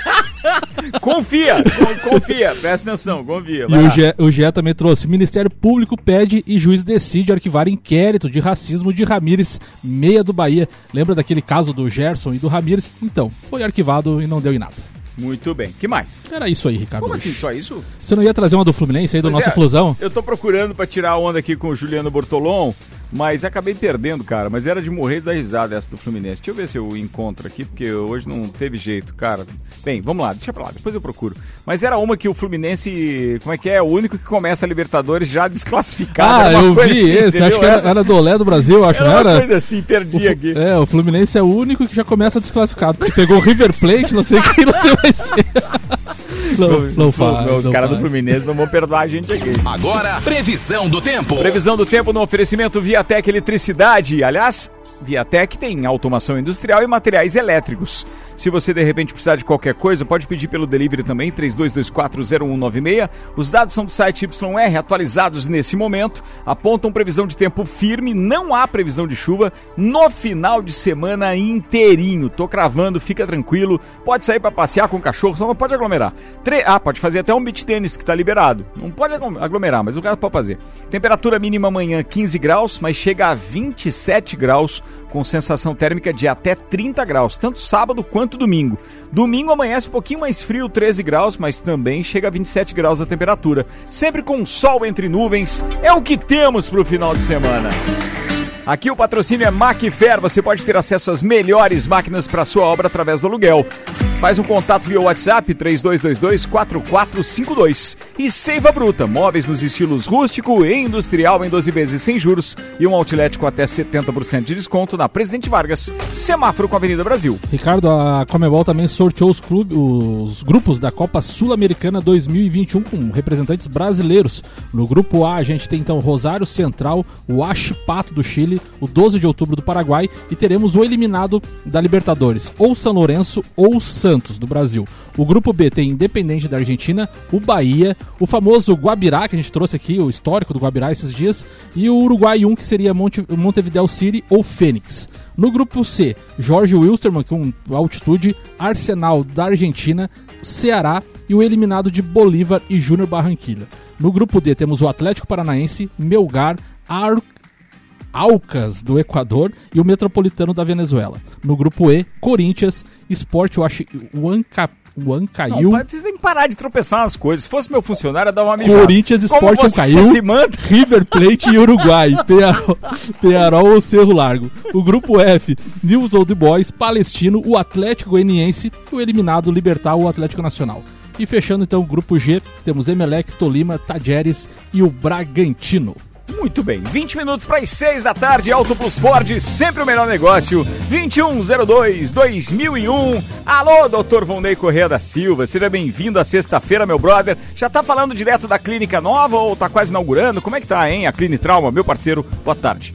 confia, confia, presta atenção, confia. E o GE, o GE também trouxe: Ministério Público pede e juiz decide arquivar inquérito de racismo de Ramires, meia do Bahia. Lembra daquele caso do Gerson e do Ramires? Então, foi arquivado e não deu em nada. Muito bem. que mais? Era isso aí, Ricardo. Como assim, só isso? Você não ia trazer uma do Fluminense aí, do Pois nosso é, Flusão? Eu tô procurando pra tirar onda aqui com o Juliano Bortolom, mas acabei perdendo, cara. Mas era de morrer da risada essa do Fluminense. Deixa eu ver se eu encontro aqui, porque hoje não teve jeito, cara. Bem, vamos lá, deixa pra lá, depois eu procuro. Mas era uma que o Fluminense, como é que é? O único que começa a Libertadores já desclassificado. Ah, eu vi assim, esse. entendeu? Acho que era, era do Olé do Brasil, acho, Era uma era? coisa assim, perdi O aqui. É, o Fluminense é o único que já começa desclassificado. Que pegou o River Plate, não sei quem, não sei mais. Não, não Os, faz, os caras do. Fluminense não vão perdoar a gente aqui. Agora, previsão do tempo. Previsão do tempo no oferecimento Viatec Eletricidade. Aliás, Viatec tem automação industrial e materiais elétricos. Se você de repente precisar de qualquer coisa, pode pedir pelo delivery também, 32240196. Os dados são do site YR atualizados nesse momento, apontam previsão de tempo firme, não há previsão de chuva no final de semana inteirinho. Tô cravando, fica tranquilo. Pode sair para passear com o cachorro, só não pode aglomerar. Tre- ah, pode fazer até um beach tênis que tá liberado. Não pode aglo- aglomerar, mas o cara pode fazer. Temperatura mínima amanhã 15 graus, mas chega a 27 graus com sensação térmica de até 30 graus, tanto sábado quanto domingo. Domingo amanhece um pouquinho mais frio, 13 graus, mas também chega a 27 graus a temperatura. Sempre com sol entre nuvens, é o que temos pro final de semana. Aqui o patrocínio é Macfair. Você pode ter acesso às melhores máquinas para sua obra através do aluguel. Faz um contato via WhatsApp 3222-4452. E Seiva Bruta, móveis nos estilos rústico e industrial em 12 vezes sem juros e um outlet com até 70% de desconto na Presidente Vargas, semáforo com a Avenida Brasil. Ricardo, a Comebol também sorteou os, clubes, os grupos da Copa Sul-Americana 2021 com representantes brasileiros. No grupo A, a gente tem então Rosário Central, o Achipato do Chile, o 12 de outubro do Paraguai e teremos o eliminado da Libertadores, ou São Lourenço ou Santos do Brasil. O grupo B tem Independente da Argentina, o Bahia, o famoso Guabirá, que a gente trouxe aqui, o histórico do Guabirá esses dias, e o Uruguai 1, que seria Monte, Montevideo City ou Fênix. No grupo C, Jorge Wilstermann com altitude, Arsenal da Argentina, Ceará e o eliminado de Bolívar e Júnior Barranquilla. No grupo D temos o Atlético Paranaense, Melgar, Ar Alcas do Equador e o Metropolitano da Venezuela. No grupo E, Corinthians, Sport Huanca- O An caiu. Não, vocês têm que parar de tropeçar nas coisas. Se fosse meu funcionário, eu dava uma mijada. Corinthians Como Sporting você caiu. se manda? River Plate e Uruguai. Penharol ou Cerro Largo. O grupo F, News Old Boys, Palestino, o Atlético Goianiense, o eliminado Libertar o Atlético Nacional. E fechando então o grupo G, temos Emelec, Tolima, Tajeres e o Bragantino. Muito bem, 20 minutos para as 6 da tarde, Auto Plus Ford, sempre o melhor negócio. 2102-2001. Alô, doutor Vondei Correia da Silva, seja bem-vindo à sexta-feira, meu brother. Já tá falando direto da clínica nova ou tá quase inaugurando? Como é que tá, hein? A Clínica Trauma, meu parceiro, boa tarde.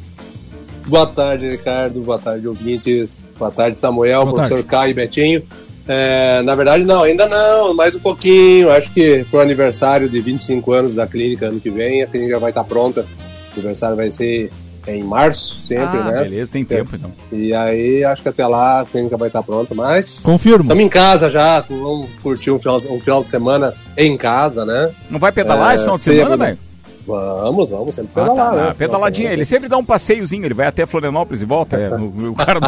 Boa tarde, Ricardo. Boa tarde, ouvintes. Boa tarde, Samuel, Boa professor tarde. Caio e Betinho. É, na verdade, não, ainda não, mais um pouquinho. Acho que pro aniversário de 25 anos da clínica ano que vem, a clínica vai estar pronta. O aniversário vai ser em março, sempre, ah, né? beleza, tem tempo então. E aí, acho que até lá a clínica vai estar pronta, mas. Confirmo. Estamos em casa já, vamos curtir um final, um final de semana em casa, né? Não vai pedalar É, esse final de semana, velho? Vamos, vamos, sempre Ah, pedalar, tá, né? ah, pedaladinha, Nossa, ele sempre dá um passeiozinho, ele vai até Florianópolis e volta. É, o, o cara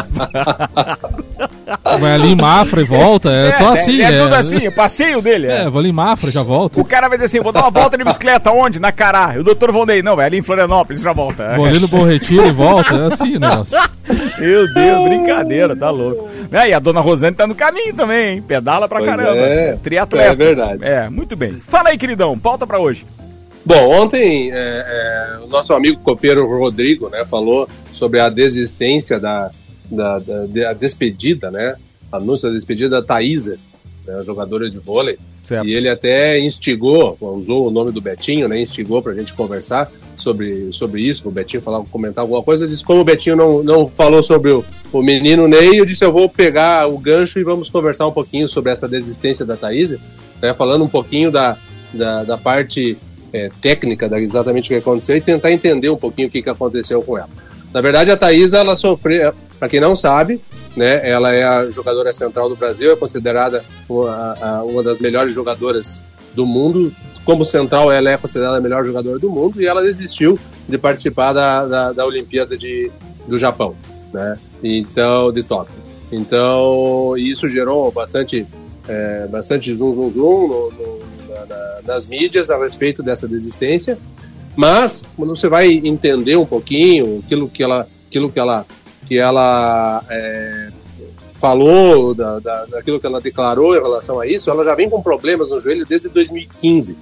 Vai ali em Mafra e volta, é, só assim. É, tudo assim, o passeio dele. É, vou ali em Mafra, já volto. O cara vai dizer assim, vou dar uma volta de bicicleta, onde? Na Cará. E o doutor Vondei, não, vai ali em Florianópolis, já volta. Vou ali no Bom Retiro e volta, é assim o negócio. Meu Deus, brincadeira, tá louco. É, e a dona Rosane tá no caminho também, hein? Pedala pra Pois caramba. é. Triatleta. É verdade. É, muito bem. Fala aí, queridão, pauta pra hoje. Bom, ontem é, é, o nosso amigo copeiro Rodrigo né, falou sobre a desistência da, da, da, da despedida, né? Anúncio da despedida da Thaísa, né, jogadora de vôlei. Certo. E ele até instigou, usou o nome do Betinho, né? Instigou pra gente conversar sobre, sobre isso, o Betinho falar, comentar alguma coisa. Disse, como o Betinho não, não falou sobre o, o menino Ney, eu disse, eu vou pegar o gancho e vamos conversar um pouquinho sobre essa desistência da Thaísa, né? Falando um pouquinho da, da, da parte é, técnica da exatamente o que aconteceu e tentar entender um pouquinho o que, que aconteceu com ela. Na verdade, a Thaisa, ela sofreu, para quem não sabe, né, ela é a jogadora central do Brasil, é considerada uma, uma das melhores jogadoras do mundo. Como central, ela é considerada a melhor jogadora do mundo e ela desistiu de participar da, da, da Olimpíada de, do Japão, né? Então, de Tóquio. Então, isso gerou bastante, é, bastante zoom, zoom, zoom no- no- na- nas mídias a respeito dessa desistência. Mas, quando você vai entender um pouquinho aquilo que ela, aquilo que ela, que ela é, falou, da, da, daquilo que ela declarou em relação a isso, ela já vem com problemas no joelho desde 2015.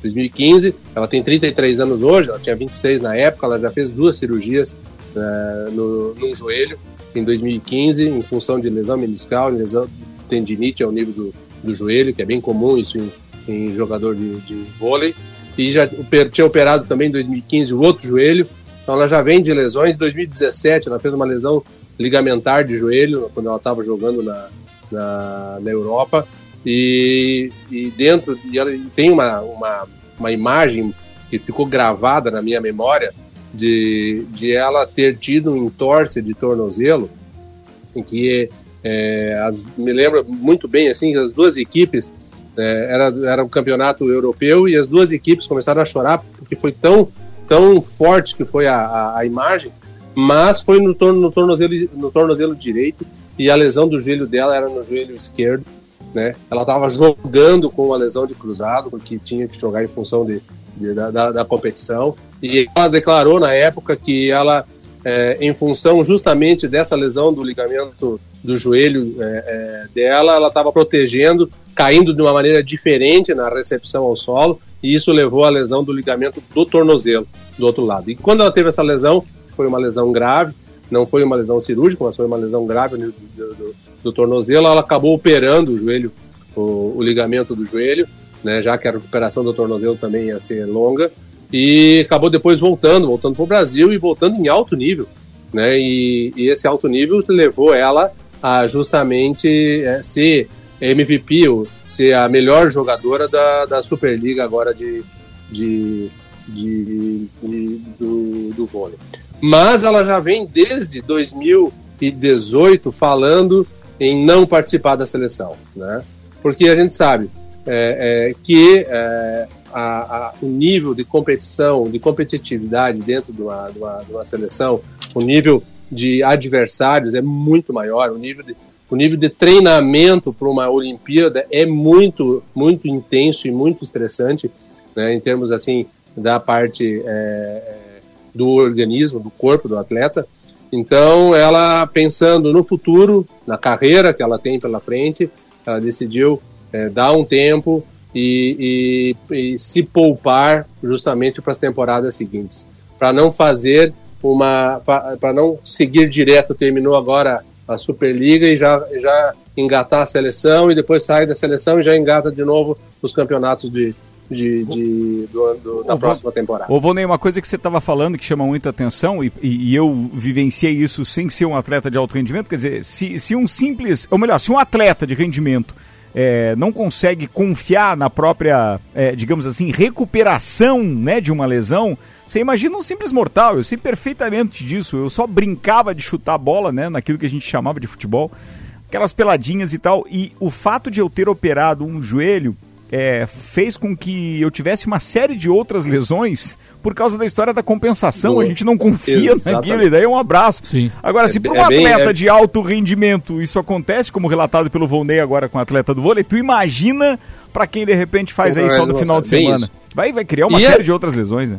2015, ela tem 33 anos hoje, ela tinha 26 na época, ela já fez duas cirurgias é, no, no joelho em 2015, em função de lesão meniscal, lesão tendinite ao nível do, do joelho, que é bem comum isso em, em jogador de, de vôlei. E já tinha operado também em 2015 o outro joelho, então ela já vem de lesões. Em 2017, ela fez uma lesão ligamentar de joelho, quando ela estava jogando na, na, na Europa. E, e dentro, e ela tem uma, uma, uma imagem que ficou gravada na minha memória de, de ela ter tido um entorse de tornozelo, em que é, as, me lembro muito bem assim, as duas equipes é, era, era um campeonato europeu e as duas equipes começaram a chorar porque foi tão, tão forte que foi a, a, a imagem, mas foi no, torno, no, tornozelo, no tornozelo direito e a lesão do joelho dela era no joelho esquerdo. Né? Ela estava jogando com uma lesão de cruzado, porque tinha que jogar em função de, de da, da, da competição. E ela declarou na época que ela, é, em função justamente dessa lesão do ligamento do joelho é, é, dela, ela estava protegendo, caindo de uma maneira diferente na recepção ao solo, e isso levou à lesão do ligamento do tornozelo do outro lado. E quando ela teve essa lesão, foi uma lesão grave, não foi uma lesão cirúrgica, mas foi uma lesão grave do, do, do, tornozelo, ela acabou operando o joelho, o, o ligamento do joelho, né, já que a recuperação do tornozelo também ia ser longa, e acabou depois voltando, voltando para o Brasil e voltando em alto nível. Né, e, e esse alto nível levou ela a justamente é, ser MVP, ou ser a melhor jogadora da, da Superliga agora de, de, de, de do, do vôlei. Mas ela já vem desde 2018 falando em não participar da seleção, né? Porque a gente sabe é, é, que é, a, a, o nível de competição, de competitividade dentro de uma, de uma, de uma seleção, o nível de adversários é muito maior, o nível de, o nível de treinamento para uma Olimpíada é muito, muito intenso e muito estressante, né, em termos assim da parte é, do organismo, do corpo do atleta. Então, ela pensando no futuro, na carreira que ela tem pela frente, ela decidiu é, dar um tempo e, e, e se poupar justamente para as temporadas seguintes, para não fazer uma, para não seguir direto. Terminou agora a Superliga e já, já engatar a seleção e depois sair da seleção e já engata de novo os campeonatos de, de, de do, do, da próxima temporada. Ô, Volney, uma coisa que você estava falando que chama muita atenção, e, e, eu vivenciei isso sem ser um atleta de alto rendimento, quer dizer, se, se um simples, ou melhor, se um atleta de rendimento é, não consegue confiar na própria, é, digamos assim, recuperação né, de uma lesão, você imagina um simples mortal, eu sei perfeitamente disso, eu só brincava de chutar bola, né, naquilo que a gente chamava de futebol, aquelas peladinhas e tal, e o fato de eu ter operado um joelho é, fez com que eu tivesse uma série de outras lesões por causa da história da compensação. Boa. A gente não confia Exatamente. naquilo, e daí é um abraço. Sim. Agora, se é, para um é atleta bem, de alto rendimento isso acontece, como relatado pelo Volney agora com o atleta do vôlei, tu imagina para quem de repente faz aí só no final de semana. Vai, vai criar uma e série é... de outras lesões, né?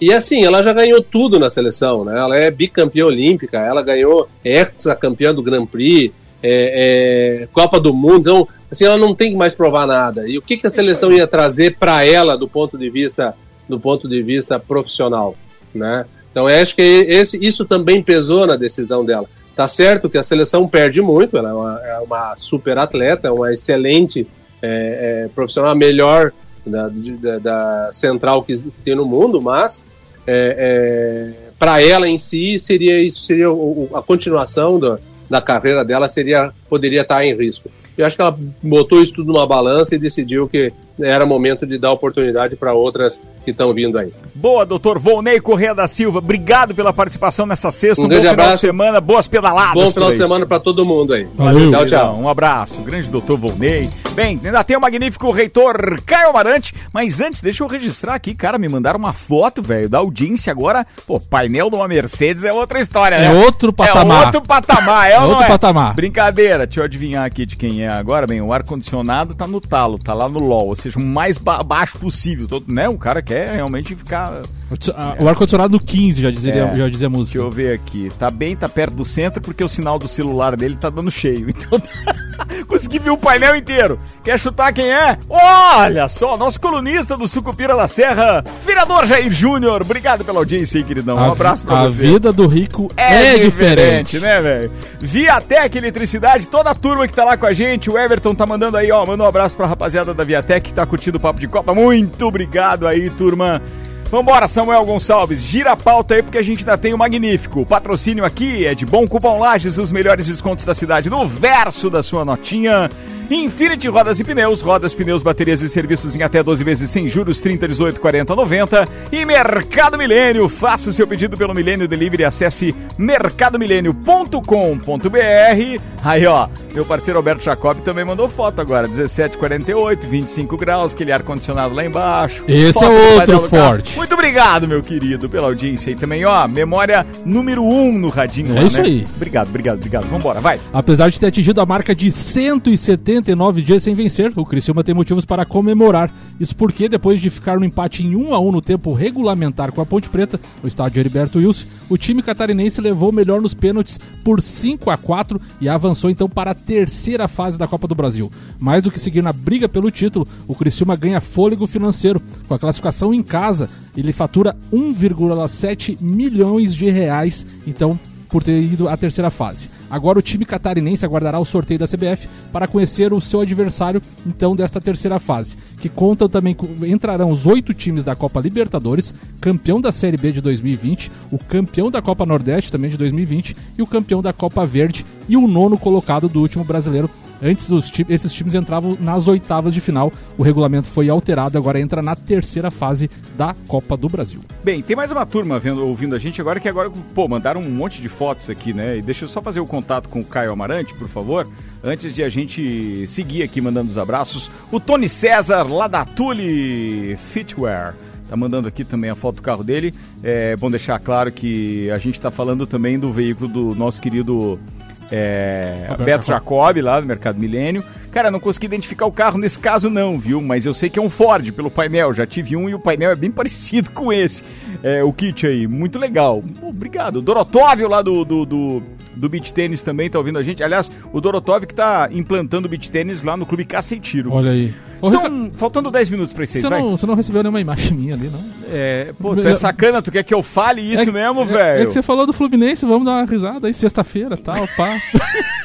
E assim, ela já ganhou tudo na seleção, né? Ela é bicampeã olímpica, ela ganhou ex-campeã do Grand Prix, é, é, Copa do Mundo. Então, assim, ela não tem que mais provar nada. E o que, que a seleção ia trazer para ela do ponto de vista do ponto de vista profissional, né? Então, eu acho que esse, isso também pesou na decisão dela. Tá certo que a seleção perde muito, ela é uma, é uma super atleta, é uma excelente é, é, profissional, a melhor da, da, da, central que tem no mundo, mas é, é para ela em si seria isso seria a continuação da carreira dela seria poderia estar em risco. Eu acho que ela botou isso tudo numa balança e decidiu que era momento de dar oportunidade para outras que estão vindo aí. Boa, doutor Volney Correia da Silva. Obrigado pela participação nessa sexta. Um, um bom final abraço. de semana, boas pedaladas. Bom final de semana para todo mundo aí. Valeu, tchau, tchau. Um abraço. Grande doutor Volney. Bem, ainda tem o magnífico reitor Caio Amarante, mas antes, deixa eu registrar aqui, cara, me mandaram uma foto, velho, da audiência agora. Pô, painel de uma Mercedes é outra história, né? É outro patamar. É outro patamar, é, é outro é? patamar. Brincadeira, deixa eu adivinhar aqui de quem é agora. Bem, o ar-condicionado tá no talo, tá lá no LOL, ou seja, o mais ba baixo possível. Todo, né? O cara quer realmente ficar. O ar-condicionado 15, já dizia, é, já dizia a música. Deixa eu ver aqui. Tá bem, tá perto do centro, porque o sinal do celular dele tá dando cheio. Então consegui ver o painel inteiro. Quer chutar quem é? Olha só, nosso colunista do Sucupira da Serra, vereador Jair Júnior. Obrigado pela audiência aí, queridão. Um abraço pra a você. A vida do rico é, é diferente. diferente, né, velho? Viatec Eletricidade, toda a turma que tá lá com a gente. O Everton tá mandando aí, ó. Manda um abraço pra rapaziada da Viatec tá curtindo o Papo de Copa. Muito obrigado aí, turma. Vambora, Samuel Gonçalves, gira a pauta aí porque a gente ainda tem o magnífico. O patrocínio aqui é de Bom Cupom Lages, os melhores descontos da cidade no verso da sua notinha. Infinity Rodas e Pneus, rodas, pneus, baterias e serviços em até 12 vezes sem juros, 30, 18, 40, 90. E Mercado Milênio, faça o seu pedido pelo Milênio Delivery, acesse mercadomilênio.com.br. Aí, ó, meu parceiro Alberto Jacob também mandou foto agora, 1748, 25 graus, aquele ar-condicionado lá embaixo. Esse foto é outro forte. Muito obrigado, meu querido, pela audiência aí também, ó, memória número 1 um no radinho. É lá, isso né? aí. Obrigado, obrigado, obrigado. Vambora, vai. Apesar de ter atingido a marca de 170 79 dias sem vencer, o Criciúma tem motivos para comemorar. Isso porque, depois de ficar no empate em 1 a 1 no tempo regulamentar com a Ponte Preta, no estádio Heriberto Wilson, o time catarinense levou o melhor nos pênaltis por 5 a 4 e avançou então para a terceira fase da Copa do Brasil. Mais do que seguir na briga pelo título, o Criciúma ganha fôlego financeiro. Com a classificação em casa, ele fatura 1,7 milhões de reais, então, por ter ido à terceira fase. Agora o time catarinense aguardará o sorteio da CBF para conhecer o seu adversário então desta terceira fase, que conta também entrarão os oito times da Copa Libertadores, campeão da Série B de 2020, o campeão da Copa Nordeste também de 2020 e o campeão da Copa Verde e o nono colocado do último brasileiro Antes, os, esses times entravam nas oitavas de final. O regulamento foi alterado, agora entra na terceira fase da Copa do Brasil. Bem, tem mais uma turma vendo, ouvindo a gente agora, que agora, pô, mandaram um monte de fotos aqui, né? E deixa eu só fazer o contato com o Caio Amarante, por favor, antes de a gente seguir aqui mandando os abraços. O Tony César, lá da Tule Fitwear tá mandando aqui também a foto do carro dele. É bom deixar claro que a gente está falando também do veículo do nosso querido é, Beto Jacob, lá do Mercado Milênio. Cara, não consegui identificar o carro nesse caso não, viu? Mas eu sei que é um Ford pelo painel, já tive um e o painel é bem parecido com esse. É, o kit aí, muito legal. Obrigado. Dorotóvio lá do, do, do, do Beach Tênis também tá ouvindo a gente. Aliás, o Dorotóvio que tá implantando o Beach Tênis lá no Clube Caceitiro. Olha aí. Ô, São, Rica- faltando 10 minutos pra vocês, Você vai. não, você não recebeu nenhuma imagem minha ali, não? É, pô, tu é sacana, tu quer que eu fale isso É- mesmo, é- velho? É que você falou do Fluminense, vamos dar uma risada aí, sexta-feira tal, pá.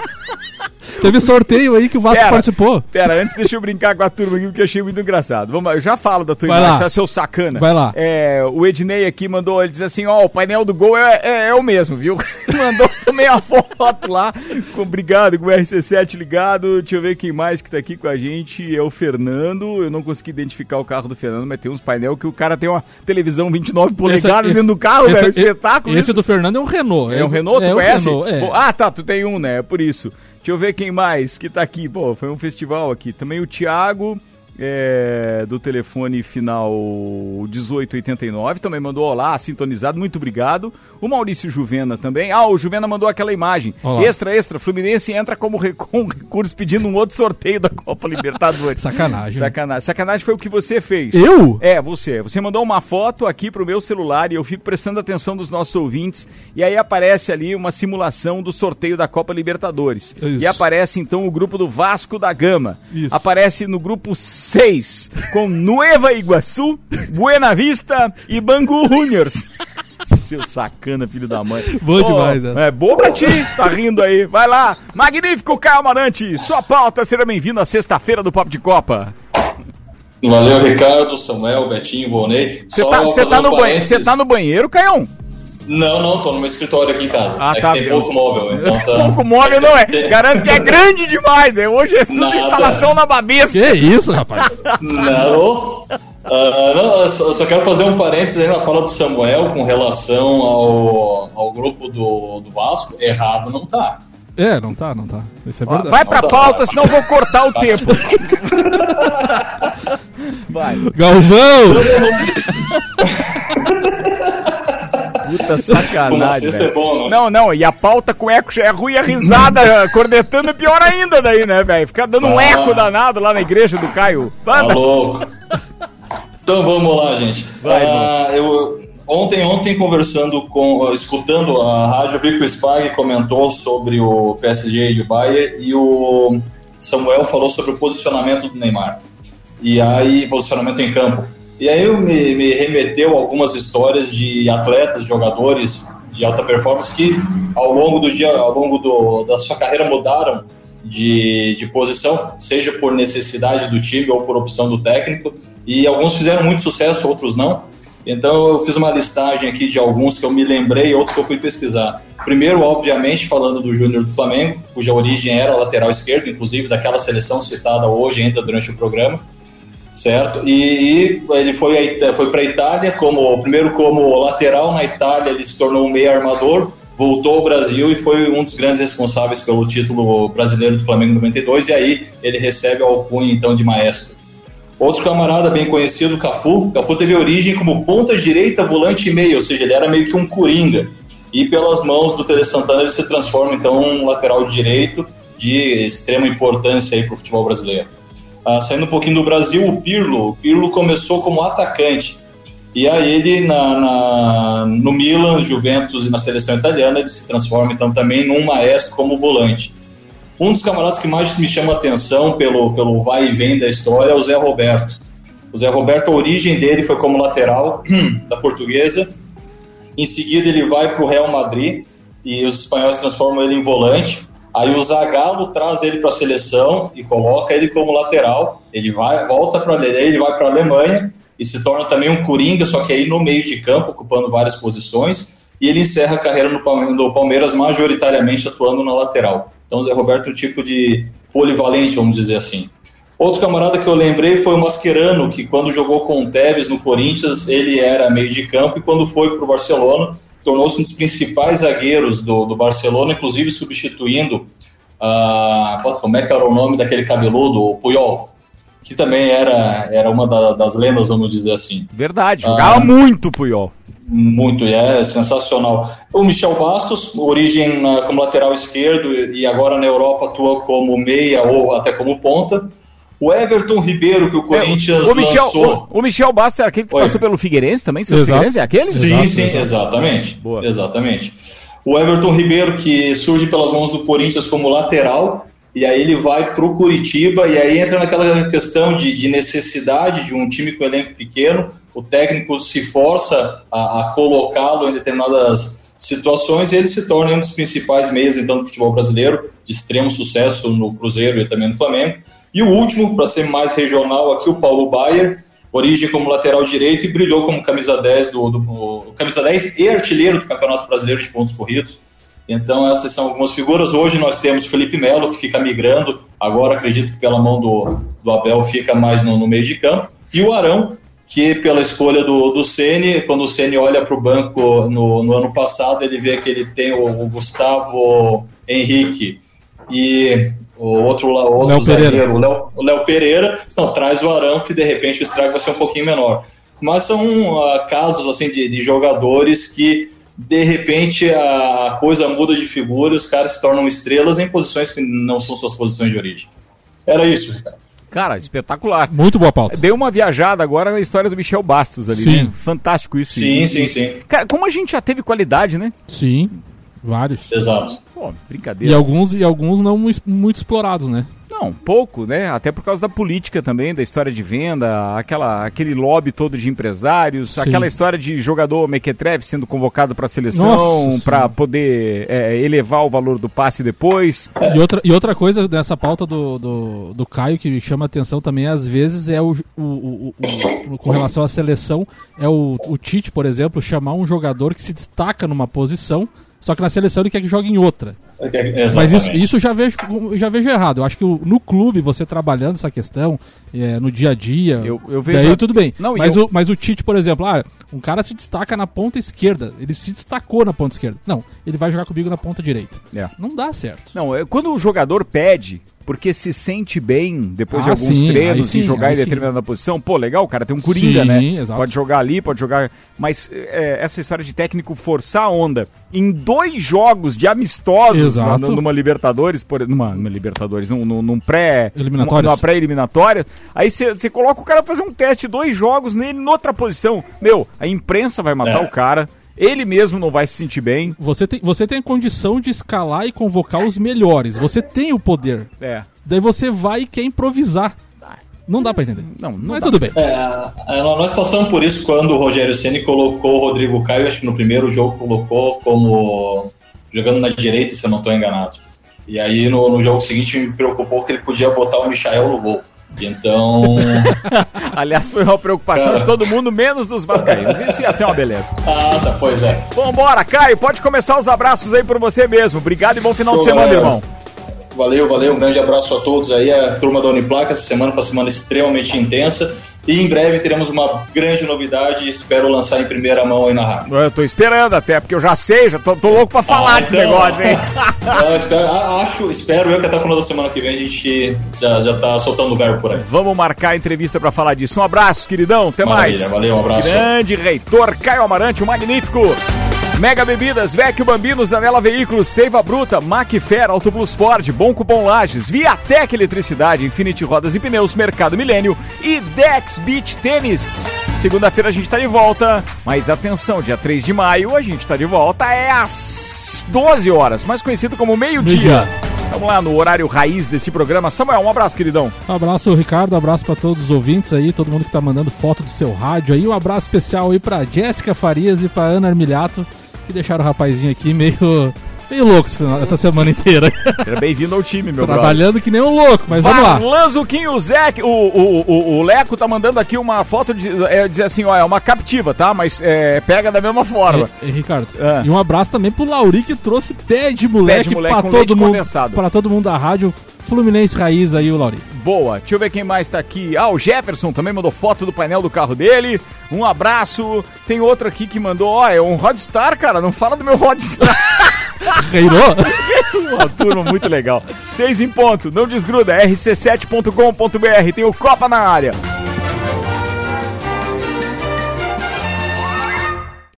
Teve sorteio aí que o Vasco Pera, participou. Pera, antes deixa eu brincar com a turma aqui, porque eu achei muito engraçado. Vamos lá, eu já falo da tua Vai imagem, lá. seu sacana. Vai lá. É, o Ednei aqui mandou, ele diz assim, ó, o painel do gol é, é, é o mesmo, viu? mandou também a foto lá. Com, obrigado, com o RC7 ligado. Deixa eu ver quem mais que tá aqui com a gente. É o Fernando. Eu não consegui identificar o carro do Fernando, mas tem uns painel que o cara tem uma televisão 29 polegadas dentro do carro, esse- velho. esse- Espetáculo Esse isso. do Fernando é um Renault. É um Renault, tu é um conhece? Renault, é. Ah, tá, tu tem um, né? É por isso. Deixa eu ver quem mais que tá aqui. Pô, foi um festival aqui. Também o Thiago, é, do telefone final 1889, também mandou olá, sintonizado, muito obrigado. O Maurício Juvena também. Ah, o Juvena mandou aquela imagem. Olá. Extra, extra, Fluminense entra como re- com recurso pedindo um outro sorteio da Copa Libertadores. Sacanagem. Sacanagem. Sacanagem foi o que você fez. Eu? É, você. Você mandou uma foto aqui pro meu celular e eu fico prestando atenção dos nossos ouvintes. E aí aparece ali uma simulação do sorteio da Copa Libertadores. Isso. E aparece então o grupo do Vasco da Gama. Isso. Aparece no grupo 6, com Nueva Iguaçu, Buena Vista e Bangu Juniors. Seu sacana, filho da mãe. Bom Pô, demais, né? É bom pra ti, tá rindo aí. Vai lá. Magnífico, Caio Amarante. Sua pauta, seja bem-vindo à sexta-feira do Papo de Copa. Valeu, Ricardo, Samuel, Betinho, Volney. Você tá, tá, um no banhe- parênteses. você tá no banheiro, Caião? Não, não, tô no meu escritório aqui em casa. Ah, é tá, que tem pouco móvel, então tá. Pouco móvel não é. Garanto que é grande demais. É. Hoje é tudo Nada. instalação na babesca. Que isso, rapaz? Não. Ah, não, eu só, eu só quero fazer um parênteses aí na fala do Samuel com relação ao, ao grupo do, do Vasco. Errado não tá. É, não tá, não tá. Isso é Ó, verdade. Vai pra Não tá. pauta, senão eu vou cortar o tempo. Vai. Galvão! Puta sacanagem. é bom, né? Não, não, e a pauta com eco é ruim, a risada cornetando é pior ainda daí, né, velho? Fica dando um Ah. eco danado lá na igreja do Caio. Tá louco. Então vamos lá, gente. Vai, Ah, eu, ontem, ontem, conversando com. escutando a rádio, eu vi que o Spag comentou sobre o PSG e o Bayern e o Samuel falou sobre o posicionamento do Neymar. E aí, posicionamento em campo. E aí me, me remeteu algumas histórias de atletas, jogadores de alta performance que ao longo do dia, ao longo do, da sua carreira mudaram de, de posição, seja por necessidade do time ou por opção do técnico. E alguns fizeram muito sucesso, outros não. Então eu fiz uma listagem aqui de alguns que eu me lembrei outros que eu fui pesquisar. Primeiro, obviamente, falando do Júnior do Flamengo, cuja origem era lateral esquerdo, inclusive daquela seleção citada hoje ainda durante o programa certo? E, ele foi, foi para a Itália, como primeiro como lateral na Itália, ele se tornou um meio armador, voltou ao Brasil e foi um dos grandes responsáveis pelo título brasileiro do Flamengo em 92, e aí ele recebe a alcunha então de maestro. Outro camarada bem conhecido, Cafu. Cafu teve origem como ponta direita, volante e meio, ou seja, ele era meio que um coringa. E pelas mãos do Tele Santana ele se transforma então em um lateral direito de extrema importância aí para o futebol brasileiro. Ah, saindo um pouquinho do Brasil, o Pirlo. O Pirlo começou como atacante. E aí ele na, na- no Milan, Juventus e na seleção italiana, ele se transforma então também num maestro como volante. Um dos camaradas que mais me chama atenção pelo, pelo vai e vem da história é o Zé Roberto. O Zé Roberto, a origem dele foi como lateral da portuguesa. Em seguida ele vai para o Real Madrid e os espanhóis transformam ele em volante. Aí o Zagallo traz ele para a seleção e coloca ele como lateral. Ele vai, volta para ele vai para a Alemanha e se torna também um coringa, só que aí no meio de campo, ocupando várias posições. E ele encerra a carreira no Palme- no Palmeiras majoritariamente atuando na lateral. Então Zé Roberto tipo de polivalente, vamos dizer assim. Outro camarada que eu lembrei foi o Mascherano, que quando jogou com o Tevez no Corinthians, ele era meio de campo e quando foi para o Barcelona, tornou-se um dos principais zagueiros do, do Barcelona, inclusive substituindo, ah, como é que era o nome daquele cabeludo, o Puyol, que também era, era uma da- das lendas, vamos dizer assim. Verdade, jogava Ah. muito, Puyol. Muito, é sensacional. O Michel Bastos, origem na, como lateral esquerdo e agora na Europa atua como meia ou até como ponta. O Everton Ribeiro, que o Corinthians É, o Michel, lançou. o, o Michel Bastos era aquele que Oi. passou pelo Figueirense também? Seu Exato. Figueirense é aquele? Sim, sim, exatamente. Exatamente. O Everton Ribeiro, que surge pelas mãos do Corinthians como lateral, e aí ele vai para o Curitiba, e aí entra naquela questão de, de necessidade de um time com elenco pequeno, o técnico se força a, a colocá-lo em determinadas situações e ele se torna um dos principais meias então do futebol brasileiro, de extremo sucesso no Cruzeiro e também no Flamengo. E o último, para ser mais regional, aqui o Paulo Baier, origem como lateral direito e brilhou como camisa 10 do, do, do- camisa 10 e artilheiro do Campeonato Brasileiro de pontos corridos. Então essas são algumas figuras. Hoje nós temos Felipe Melo que fica migrando. Agora acredito que pela mão do, do Abel fica mais no, no meio de campo e o Arão que pela escolha do, do Ceni, quando o Ceni olha para o banco no, no ano passado, ele vê que ele tem o, o Gustavo Henrique e o outro, lá- o outro Léo Pereira. zagueiro, o Léo, o Léo Pereira, não, traz o Arão, que de repente o estrago vai ser um pouquinho menor. Mas são ah, casos assim de, de jogadores que de repente a, a coisa muda de figura, os caras se tornam estrelas em posições que não são suas posições de origem. Era isso, Ricardo. Cara, espetacular. Muito boa pauta. Deu uma viajada agora na história do Michel Bastos ali, Sim. né? Fantástico isso. Sim, E- sim, sim. Cara, como a gente já teve qualidade, né? Sim, vários. Exato. Pô, brincadeira. E alguns, e alguns não muito explorados, né? Não, pouco, né? Até por causa da política também, da história de venda, aquela, aquele lobby todo de empresários, Sim. aquela história de jogador mequetrefe sendo convocado para a seleção, para poder é, elevar o valor do passe depois. E outra, e outra coisa dessa pauta do, do, do Caio que chama atenção também, às vezes, é o, o, o- o- o- com relação à seleção, é o, o Tite, por exemplo, chamar um jogador que se destaca numa posição, só que na seleção ele quer que jogue em outra. Mas isso, isso eu já vejo, já vejo errado. Eu acho que o- no clube, você trabalhando essa questão, é, no dia a dia, Eu- eu vejo daí a- tudo bem. Não, mas, eu- o, mas o Tite, por exemplo, ah, um cara se destaca na ponta esquerda. Ele se destacou na ponta esquerda. Não, ele vai jogar comigo na ponta direita. É. Não dá certo. Não, é, quando o jogador pede, porque se sente bem depois de Ah, alguns sim, treinos sim, em jogar em sim. determinada posição, pô, legal, o cara tem um coringa, Sim, né? exato. Pode jogar ali, pode jogar. Mas é, essa história de técnico forçar a onda em dois jogos de amistosos na- numa Libertadores, por, numa, numa Libertadores, num, num, num pré. Eliminatórias. Numa pré-eliminatória. Aí você coloca o cara pra fazer um teste, dois jogos nele, noutra posição. Meu, a imprensa vai matar É. o cara. Ele mesmo não vai se sentir bem. Você tem, você tem a condição de escalar e convocar os melhores. Você tem o poder. É. Daí você vai e quer improvisar. Não dá pra entender. Não, não Mas dá. tudo bem. É, é, nós passamos por isso quando o Rogério Ceni colocou o Rodrigo Caio, acho que no primeiro jogo colocou como jogando na direita, se eu não estou enganado. E aí no, no jogo seguinte me preocupou que ele podia botar o Michael no gol. Então. Aliás, foi uma preocupação Cara. de todo mundo, menos dos vascaínos. Isso ia ser uma beleza. ah, tá, pois é. Vambora, Caio, pode começar os abraços aí por você mesmo. Obrigado e bom final de Show, semana, galera. irmão. Valeu, valeu, um grande abraço a todos aí, a turma da Uniplaca. Essa semana foi uma semana extremamente intensa. E em breve teremos uma grande novidade e espero lançar em primeira mão aí na rádio. Eu tô esperando até, porque eu já sei, já tô, tô louco pra falar Ah, desse então. negócio, hein? Eu espero, a- acho, espero eu que até o final da semana que vem a gente já, já tá soltando o verbo por aí. Vamos marcar a entrevista pra falar disso. Um abraço, queridão. Até Maravilha, mais. valeu, um abraço. Grande reitor Caio Amarante, o magnífico. Mega Bebidas, Vecchio Bambino, Zanela Veículos, Seiva Bruta, Macfer, Auto Plus Ford, Bom Cupom Lages, Viatec Eletricidade, Infinity Rodas e Pneus, Mercado Milênio e Dex Beach Tênis. Segunda-feira a gente tá de volta, mas atenção, dia 3 de maio a gente tá de volta, é às 12 horas, mais conhecido como meio-dia. Meio-dia. Vamos lá no horário raiz desse programa. Samuel, um abraço, queridão. Um abraço, Ricardo. Um abraço pra todos os ouvintes aí, todo mundo que tá mandando foto do seu rádio aí. Um abraço especial aí pra Jéssica Farias e pra Ana Armiliato, que deixaram o rapazinho aqui meio, meio louco essa semana inteira. Seja bem-vindo ao time, meu brother. Trabalhando que nem um louco, mas vamos lá. Varlan Zuquinho, o Zé, o, o, o, o Leco tá mandando aqui uma foto de é, dizer assim, ó, é uma captiva, tá? Mas é, pega da mesma forma. E, e, Ricardo, Ah. e um abraço também pro Lauri que trouxe pé de moleque, Pé de moleque pra com todo leite mundo, condensado. para todo mundo da rádio Fluminense Raiz aí o Lauri. Boa, deixa eu ver quem mais tá aqui. Ah, o Jefferson também mandou foto do painel do carro dele. Um abraço. Tem outro aqui que mandou, ó, é um Rodstar, cara, não fala do meu Rodstar. Reirou? Uma turma muito legal. Seis em ponto, não desgruda, rc7.com.br, tem o Copa na área.